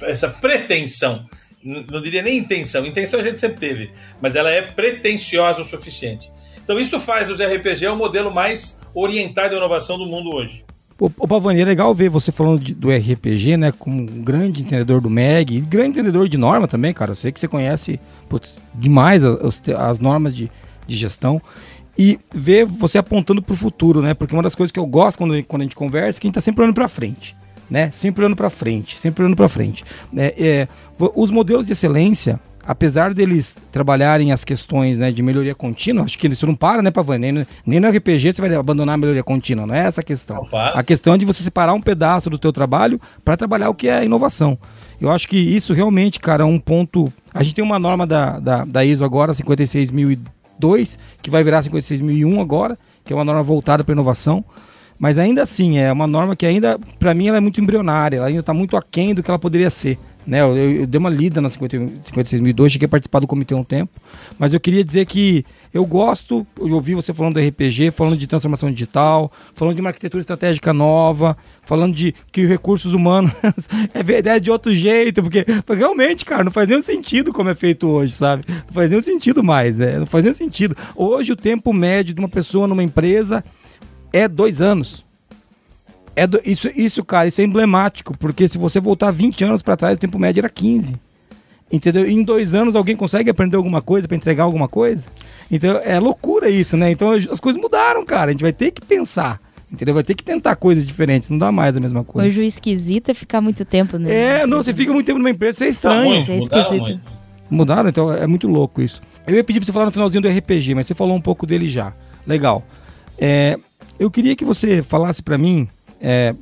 essa pretensão. Não diria nem intenção. Intenção a gente sempre teve, mas ela é pretensiosa o suficiente. Então isso faz os RPG o modelo mais orientado à inovação do mundo hoje. O, Pavani, é legal ver você falando de, do RPG, né? Como um grande entendedor do MEG grande entendedor de norma também, cara. Eu sei que você conhece putz, demais as, as normas de, de gestão. E ver você apontando para o futuro, né? Porque uma das coisas que eu gosto quando, quando a gente conversa é que a gente está sempre olhando para frente. Né? Sempre olhando para frente, sempre olhando para frente. É, é, os modelos de excelência, apesar deles trabalharem as questões né, de melhoria contínua, acho que isso não para, né, Pavani? Nem, nem no RPG você vai abandonar a melhoria contínua, não é essa a questão. A questão é de você separar um pedaço do teu trabalho para trabalhar o que é inovação. Eu acho que isso realmente, cara, é um ponto... A gente tem uma norma da, da, da ISO agora, 56.002, que vai virar 56.001 agora, que é uma norma voltada para inovação. Mas ainda assim, é uma norma que ainda, para mim, ela é muito embrionária, ela ainda está muito aquém do que ela poderia ser. Né? Eu, eu, dei uma lida na 56.002, cheguei a participar do comitê um tempo, mas eu queria dizer que eu gosto, eu ouvi você falando do RPG, falando de transformação digital, falando de uma arquitetura estratégica nova, falando de que os recursos humanos é verdade de outro jeito, porque, porque, realmente, cara, não faz nenhum sentido como é feito hoje, sabe? Não faz nenhum sentido mais, né? Não faz nenhum sentido. Hoje o tempo médio de uma pessoa numa empresa é dois anos. É do, isso, isso, cara, isso é emblemático, porque se você voltar 20 anos para trás, o tempo médio era 15. Entendeu? E em dois anos alguém consegue aprender alguma coisa para entregar alguma coisa? Então é loucura isso, né? Então as coisas mudaram, cara. A gente vai ter que pensar. Entendeu? Vai ter que tentar coisas diferentes, não dá mais a mesma coisa. Hoje o esquisito é ficar muito tempo, né? É, não, você fica muito tempo numa empresa, você é estranho. Tá muito, é esquisito. Mudaram, mudaram, então é muito louco isso. Eu ia pedir pra você falar no finalzinho do RPG, mas você falou um pouco dele já. Legal. É, eu queria que você falasse para mim, é,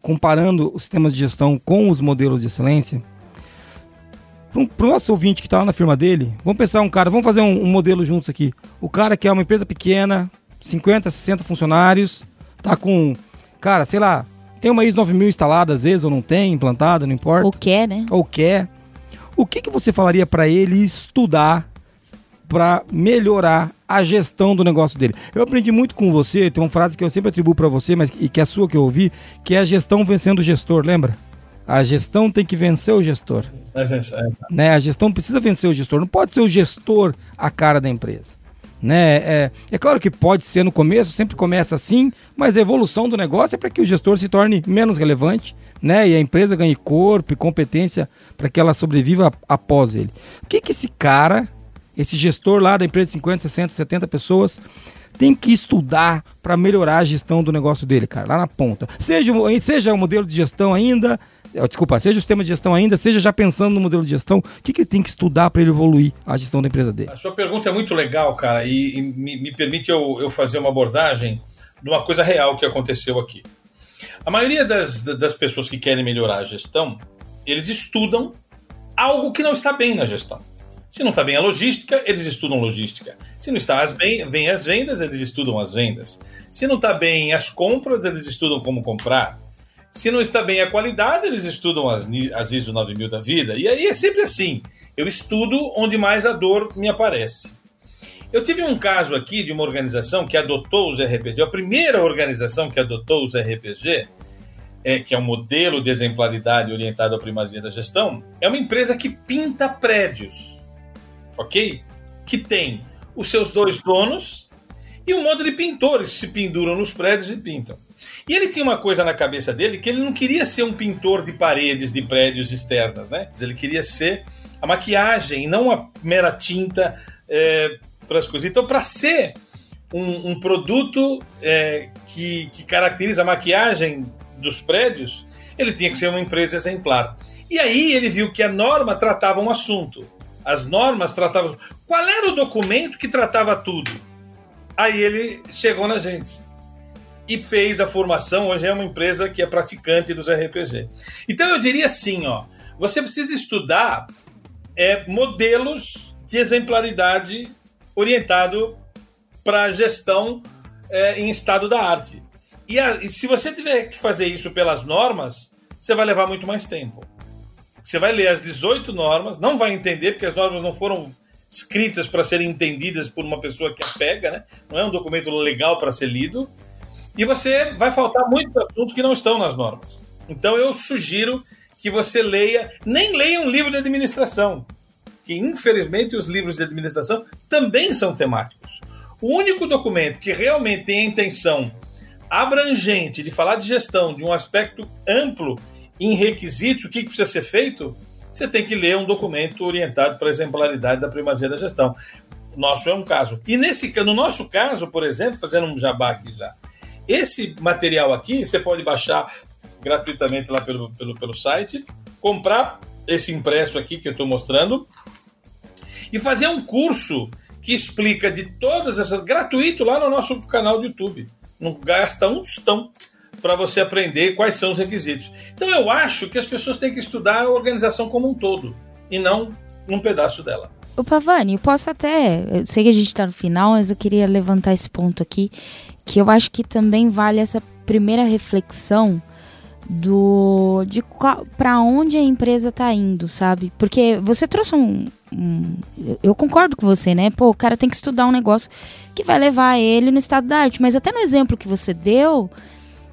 comparando os sistemas de gestão com os modelos de excelência, para o nosso ouvinte que está lá na firma dele, vamos pensar um cara, vamos fazer um, um, modelo juntos aqui. O cara que é uma empresa pequena, 50, 60 funcionários, tá com, cara, sei lá, tem uma ISO 9000 instalada às vezes, ou não tem, implantada, não importa. Ou quer, né? Ou quer. O que, que você falaria para ele estudar para melhorar a gestão do negócio dele. Eu aprendi muito com você, tem uma frase que eu sempre atribuo para você, mas e que é a sua que eu ouvi, que é a gestão vencendo o gestor, lembra? A gestão tem que vencer o gestor. É, é. Né? A gestão precisa vencer o gestor, não pode ser o gestor a cara da empresa. Né? É, é claro que pode ser no começo, sempre começa assim, mas a evolução do negócio é para que o gestor se torne menos relevante né? e a empresa ganhe corpo e competência para que ela sobreviva após ele. O que, que esse cara esse gestor lá da empresa de 50, 60, 70 pessoas tem que estudar para melhorar a gestão do negócio dele, cara, lá na ponta. Seja, seja o modelo de gestão ainda, eh, desculpa, seja o sistema de gestão ainda, seja já pensando no modelo de gestão, o que, que ele tem que estudar para ele evoluir a gestão da empresa dele? A sua pergunta é muito legal, cara, e, e me, me, permite eu, eu fazer uma abordagem de uma coisa real que aconteceu aqui. A maioria das, das pessoas que querem melhorar a gestão, eles estudam algo que não está bem na gestão. Se não está bem a logística, eles estudam logística. Se não está as bem, bem as vendas, eles estudam as vendas. Se não está bem as compras, eles estudam como comprar. Se não está bem a qualidade, eles estudam as, as ISO 9000 da vida. E aí é sempre assim. Eu estudo onde mais a dor me aparece. Eu tive um caso aqui de uma organização que adotou os RPG, a primeira organização que adotou os RPG, é, que é um modelo de exemplaridade orientado à primazia da gestão, é uma empresa que pinta prédios ok? Que tem os seus dois donos e um monte de pintores que se penduram nos prédios e pintam. E ele tinha uma coisa na cabeça dele que ele não queria ser um pintor de paredes de prédios externas, né? Ele queria ser a maquiagem, não a mera tinta é, para as coisas. Então, para ser um, um produto é, que, que caracteriza a maquiagem dos prédios, ele tinha que ser uma empresa exemplar. E aí ele viu que a norma tratava um assunto as normas tratavam. Qual era o documento que tratava tudo? Aí ele chegou na gente e fez a formação. Hoje é uma empresa que é praticante dos RPG. Então eu diria assim, ó, você precisa estudar é, modelos de exemplaridade orientado para gestão é, em estado da arte. E, a, e se você tiver que fazer isso pelas normas, você vai levar muito mais tempo. Você vai ler as 18 normas, não vai entender, porque as normas não foram escritas para serem entendidas por uma pessoa que a pega, né? Não é um documento legal para ser lido. E você vai faltar muitos assuntos que não estão nas normas. Então eu sugiro que você leia, nem leia um livro de administração, que infelizmente os livros de administração também são temáticos. O único documento que realmente tem a intenção abrangente de falar de gestão de um aspecto amplo em requisitos, o que precisa ser feito, você tem que ler um documento orientado para a exemplaridade da primazia da gestão. Nosso é um caso. E nesse, no nosso caso, por exemplo, fazendo um jabá aqui já, esse material aqui você pode baixar gratuitamente lá pelo, pelo, pelo site, comprar esse impresso aqui que eu estou mostrando e fazer um curso que explica de todas essas. gratuito lá no nosso canal do YouTube. Não gasta um tostão para você aprender quais são os requisitos. Então eu acho que as pessoas têm que estudar a organização como um todo e não num pedaço dela. O Pavani, eu posso até. Eu sei que a gente está no final, mas eu queria levantar esse ponto aqui, que eu acho que também vale essa primeira reflexão do de para onde a empresa está indo, sabe? Porque você trouxe um, um, eu concordo com você, né? Pô, o cara tem que estudar um negócio que vai levar ele no estado da arte, mas até no exemplo que você deu,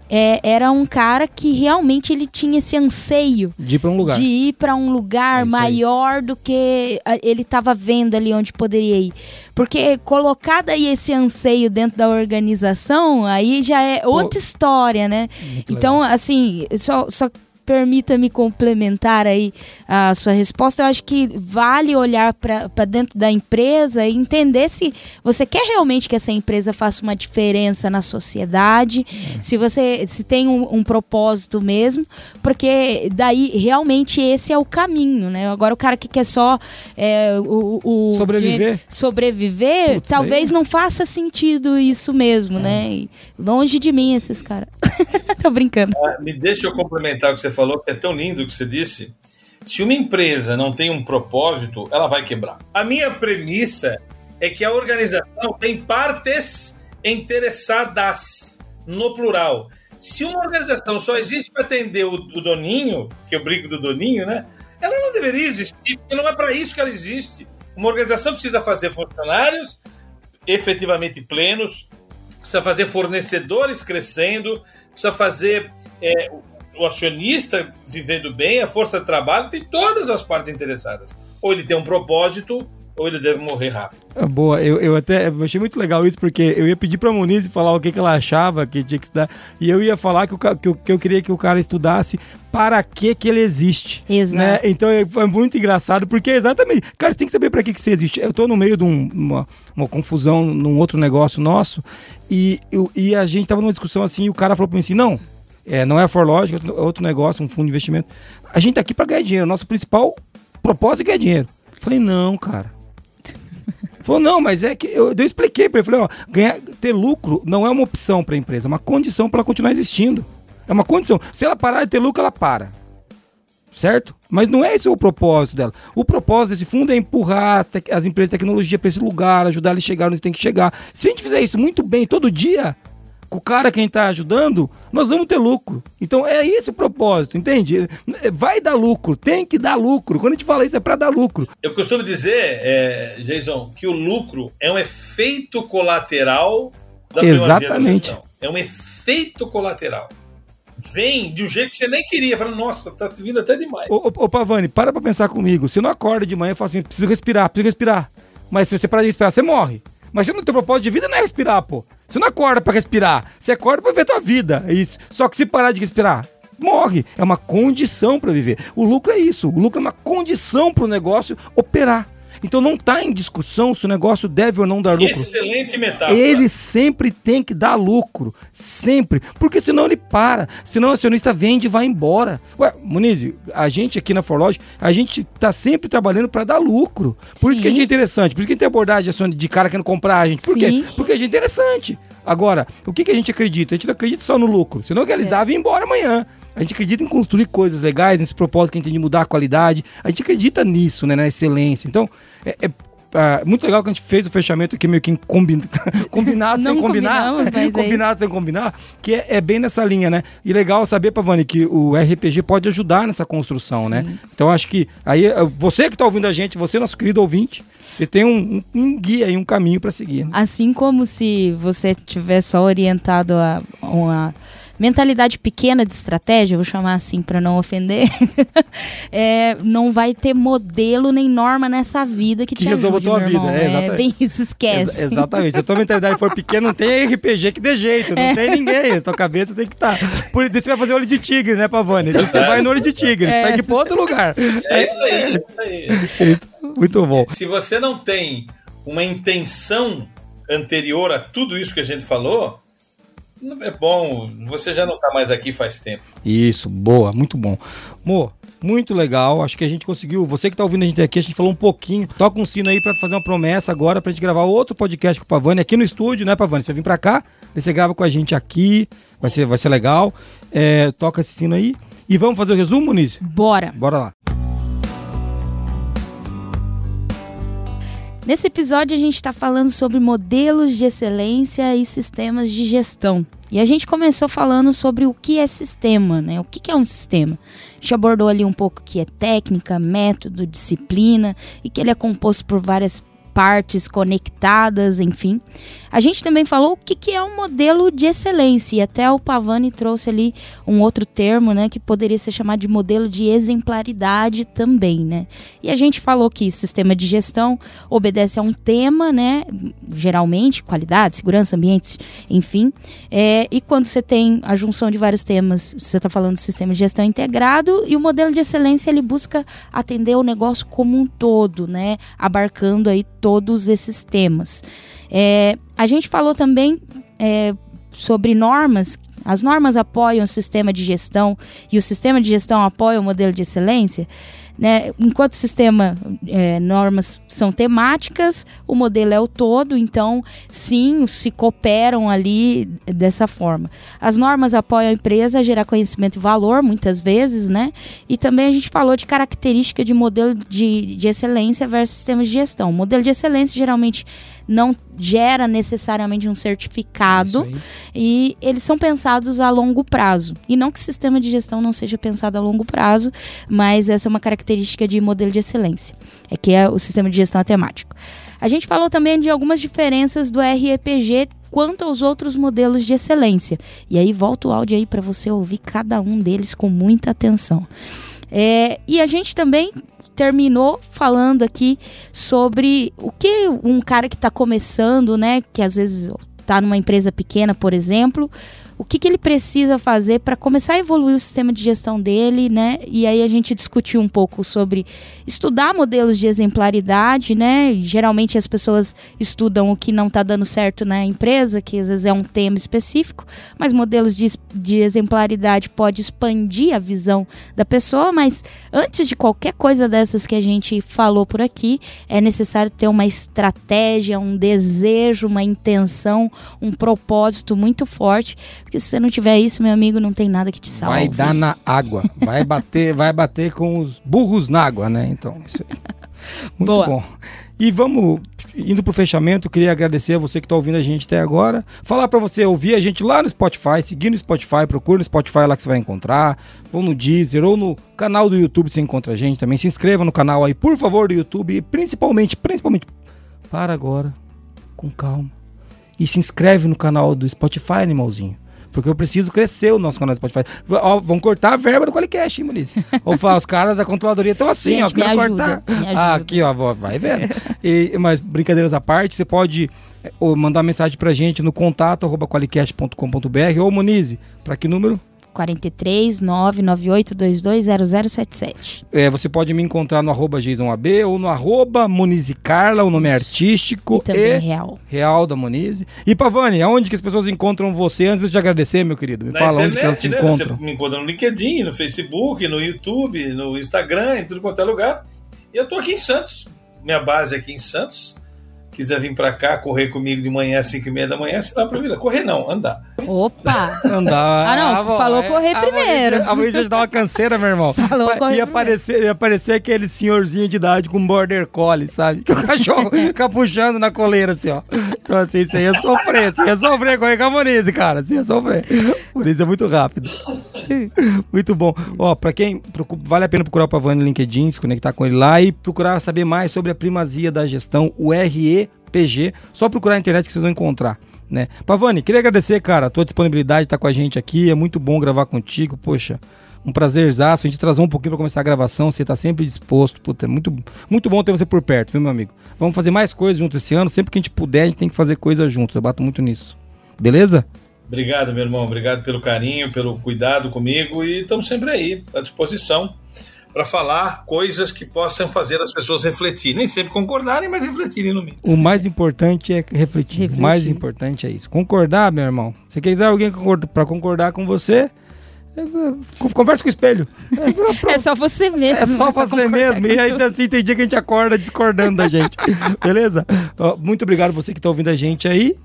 é, era um cara que realmente ele tinha esse anseio de ir para um lugar, de ir para um lugar é maior do que ele estava vendo ali onde poderia ir. Porque colocado aí esse anseio dentro da organização, aí já é outra Pô, história, né? Então, legal. assim, só, só permita-me complementar aí a sua resposta. Eu acho que vale olhar para dentro da empresa e entender se você quer realmente que essa empresa faça uma diferença na sociedade, é. se você se tem um, um, propósito mesmo, porque daí realmente esse é o caminho, né? Agora o cara que quer só é, o, o sobreviver, sobreviver Putz, talvez aí. não faça sentido isso mesmo, é. né? E longe de mim esses caras. Tô brincando. Ah, me deixa eu complementar o que você falou, que é tão lindo que você disse. Se uma empresa não tem um propósito, ela vai quebrar. A minha premissa é que a organização tem partes interessadas, no plural. Se uma organização só existe para atender o, o, doninho, que eu brinco do doninho, né? Ela não deveria existir, porque não é para isso que ela existe. Uma organização precisa fazer funcionários efetivamente plenos, precisa fazer fornecedores crescendo, precisa fazer é, o acionista vivendo bem, a força de trabalho, tem todas as partes interessadas. Ou ele tem um propósito, ou ele deve morrer rápido. É, boa, eu, eu até eu achei muito legal isso, porque eu ia pedir pra Muniz falar o que, que ela achava que tinha que estudar, e eu ia falar que, o, que, eu, que eu queria que o cara estudasse para que que ele existe. Exato. Né? Então é, foi muito engraçado, porque exatamente, cara, você tem que saber para que que você existe. Eu tô no meio de um, uma, uma confusão num outro negócio nosso, e, eu, e a gente tava numa discussão assim, e o cara falou pra mim assim, não, é, não é a Forlogic, é outro negócio, um fundo de investimento. A gente tá aqui para ganhar dinheiro. Nosso principal propósito é ganhar dinheiro. falei, não, cara. Falou, não, mas é que eu, eu expliquei para ele. Falei, ó, ganhar, ter lucro não é uma opção para a empresa, é uma condição para ela continuar existindo. É uma condição. Se ela parar de ter lucro, ela para. Certo? Mas não é esse o propósito dela. O propósito desse fundo é empurrar as empresas de tecnologia para esse lugar, ajudar eles a chegar onde tem que chegar. Se a gente fizer isso muito bem todo dia, o cara quem está ajudando, nós vamos ter lucro. Então é esse o propósito, entende? Vai dar lucro, tem que dar lucro. Quando a gente fala isso é para dar lucro. Eu costumo dizer, é, Jason, que o lucro é um efeito colateral da Exatamente. Da é um efeito colateral. Vem de um jeito que você nem queria. Fala, nossa, tá vindo até demais. Ô, ô, ô Pavani, para pra pensar comigo. Você não acorda de manhã e fala assim, preciso respirar, preciso respirar. Mas se você parar de respirar, você morre. Mas não tem propósito de vida, não é respirar, pô. Você não acorda para respirar. Você acorda para ver tua vida. É isso. Só que se parar de respirar, morre. É uma condição para viver. O lucro é isso. O lucro é uma condição para o negócio operar. Então não está em discussão se o negócio deve ou não dar lucro. Excelente metáfora. Ele sempre tem que dar lucro. Sempre. Porque senão ele para. Senão o acionista vende e vai embora. Ué, Muniz, a gente aqui na Forlog, a gente está sempre trabalhando para dar lucro. Por Sim. isso que a gente é interessante. Por isso que a gente tem abordagem de cara querendo comprar a gente. Por Sim. quê? Porque a gente é interessante. Agora, o que, que a gente acredita? A gente não acredita só no lucro. Se não realizar, é. ir embora amanhã. A gente acredita em construir coisas legais, nesse propósito que a gente tem de mudar a qualidade. A gente acredita nisso, né, na excelência. Então, é, é, ah, muito legal que a gente fez o fechamento aqui meio que combi... combinado sem combinar. é combinado sem combinar, que é, é bem nessa linha, né? E legal saber, Pavani, que o RPG pode ajudar nessa construção, né? Então acho que aí eh, você que tá ouvindo a gente, você nosso querido ouvinte, você tem um, um, um guia e um caminho para seguir. Né? Assim como se você tiver só orientado a uma mentalidade pequena de estratégia, vou chamar assim para não ofender, é, não vai ter modelo nem norma nessa vida que, Que te resolva a ajude, tua meu vida, irmão. é, É, exatamente. bem isso, esquece. Ex- exatamente. Se a tua mentalidade for pequena, não tem RPG que dê jeito, não tem ninguém. A tua cabeça tem que estar. Por isso você vai fazer olho de tigre, né, Pavani? Então você vai no olho de tigre, você tem que ir pra outro lugar. É isso aí. é isso aí. Muito bom. Se você não tem uma intenção anterior a tudo isso que a gente falou, é bom. Você já não está mais aqui faz tempo. Isso, boa, muito bom. Mo, muito legal. Acho que a gente conseguiu. Você que tá ouvindo a gente aqui, a gente falou um pouquinho. Toca um sino aí pra fazer uma promessa agora pra gente gravar outro podcast com o Pavani aqui no estúdio, né, Pavani? Você vir pra cá, aí você grava com a gente aqui. Vai ser, vai ser legal. É, toca esse sino aí. E vamos fazer o resumo, Muniz? Bora. Bora lá. Nesse episódio a gente está falando sobre modelos de excelência e sistemas de gestão. E a gente começou falando sobre o que é sistema, né? O que é um sistema? A gente abordou ali um pouco que é técnica, método, disciplina e que ele é composto por várias partes conectadas, enfim. A gente também falou o que, que é um modelo de excelência e até o Pavani trouxe ali um outro termo, né, que poderia ser chamado de modelo de exemplaridade também, né? E a gente falou que sistema de gestão obedece a um tema, né, geralmente qualidade, segurança, ambientes, enfim. É, e quando você tem a junção de vários temas, você está falando do sistema de gestão integrado e o modelo de excelência ele busca atender o negócio como um todo, né, abarcando aí todos esses temas. É, a gente falou também é, sobre normas. As normas apoiam o sistema de gestão e o sistema de gestão apoia o modelo de excelência. Né? Enquanto o sistema, é, normas são temáticas, o modelo é o todo, então sim, se cooperam ali dessa forma. As normas apoiam a empresa a gerar conhecimento e valor, muitas vezes, né? E também a gente falou de característica de modelo de, de excelência versus sistema de gestão. O modelo de excelência geralmente não gera necessariamente um certificado e eles são pensados a longo prazo. E não que o sistema de gestão não seja pensado a longo prazo, mas essa é uma característica de modelo de excelência. É que é o sistema de gestão é temático. A gente falou também de algumas diferenças do RPG quanto aos outros modelos de excelência. E aí volta o áudio aí para você ouvir cada um deles com muita atenção. É, e a gente também terminou falando aqui sobre o que um cara que está começando, né, que às vezes está numa empresa pequena, por exemplo, o que, que ele precisa fazer para começar a evoluir o sistema de gestão dele, né? E aí a gente discutiu um pouco sobre estudar modelos de exemplaridade, né? Geralmente as pessoas estudam o que não está dando certo na empresa, que às vezes é um tema específico, mas modelos de, de exemplaridade pode expandir a visão da pessoa, mas antes de qualquer coisa dessas que a gente falou por aqui, é necessário ter uma estratégia, um desejo, uma intenção, um propósito muito forte, porque se você não tiver isso, meu amigo, não tem nada que te salve. Vai dar na água. Vai bater, vai bater com os burros na água, né? Então, isso aí. Muito Boa. bom. E vamos indo pro fechamento, queria agradecer a você que tá ouvindo a gente até agora. Falar para você ouvir a gente lá no Spotify, seguir no Spotify, procura no Spotify lá que você vai encontrar, ou no Deezer, ou no canal do YouTube você encontra a gente também. Se inscreva no canal aí, por favor, do YouTube, e principalmente, principalmente, para agora, com calma. E se inscreve no canal do Spotify, animalzinho. Porque eu preciso crescer o nosso canal do Spotify. V- Ó, vão cortar a verba do Qualicast, hein, Muniz? Ou falar, os caras da controladoria estão assim, Gente, ó, ajuda, cortar. Ah, aqui, ó, vai vendo. E, mas brincadeiras à parte, você pode é, ou mandar mensagem pra gente no contato arroba qualicast.com.br ou Muniz, pra que número? 43 998220077. É, você pode me encontrar no arroba JasonAB ou no arroba Munizicarla, o nome é artístico E também é real. real da Muniz. E Pavani, aonde que as pessoas encontram você antes de te agradecer, meu querido? Me Na fala onde que elas te internet, né? encontram. Você me encontra no LinkedIn, no Facebook, no YouTube, no Instagram, em tudo quanto é lugar. E eu tô aqui em Santos. Minha base é aqui em Santos. quiser vir para cá, correr comigo de manhã às 5 e meia da manhã, será para vir. Correr não, andar. Opa! Andar. Ah, não, avó, falou é, correr a primeiro. A mãe já dá uma canseira, meu irmão. Falou Pa- correr ia, aparecer, ia aparecer aquele senhorzinho de idade com border collie, sabe? Que o cachorro fica puxando na coleira, assim, ó. Então, assim, você ia sofrer, você ia sofrer correr com a Monize, cara. Você ia sofrer. Monize é muito rápido. Muito bom. Ó, pra quem vale a pena procurar o Pavani no LinkedIn, se conectar com ele lá e procurar saber mais sobre a primazia da gestão, o REPG. Só procurar na internet que vocês vão encontrar. Né? Pavani, queria agradecer, cara, a tua disponibilidade de estar com a gente aqui. É muito bom gravar contigo, poxa. Um prazerzaço. A gente trazer um pouquinho pra começar a gravação. Você tá sempre disposto. Puta, é muito, muito bom ter você por perto, viu, meu amigo? Vamos fazer mais coisas juntos esse ano. Sempre que a gente puder, a gente tem que fazer coisas juntos. Eu bato muito nisso. Beleza? Obrigado, meu irmão. Obrigado pelo carinho, pelo cuidado comigo e estamos sempre aí, à disposição, para falar coisas que possam fazer as pessoas refletir. Nem sempre concordarem, mas refletirem no mínimo. O mais importante é refletir. Refletir. O mais importante é isso. Concordar, meu irmão. Se quiser alguém pra concordar com você, é, é, con- conversa com o espelho. É. É só você mesmo. É só pra você mesmo. E aí, assim, tem dia que a gente acorda discordando da gente. Beleza? Muito obrigado você que tá ouvindo a gente aí.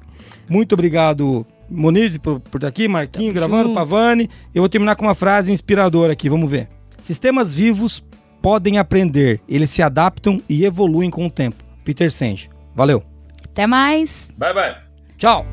Muito obrigado, Moniz, por, por estar aqui, Marquinho, Tamo gravando, junto. Pavani. Eu vou terminar com uma frase inspiradora aqui, vamos ver. Sistemas vivos podem aprender, eles se adaptam e evoluem com o tempo. Peter Senge. Valeu. Até mais. Bye, bye. Tchau.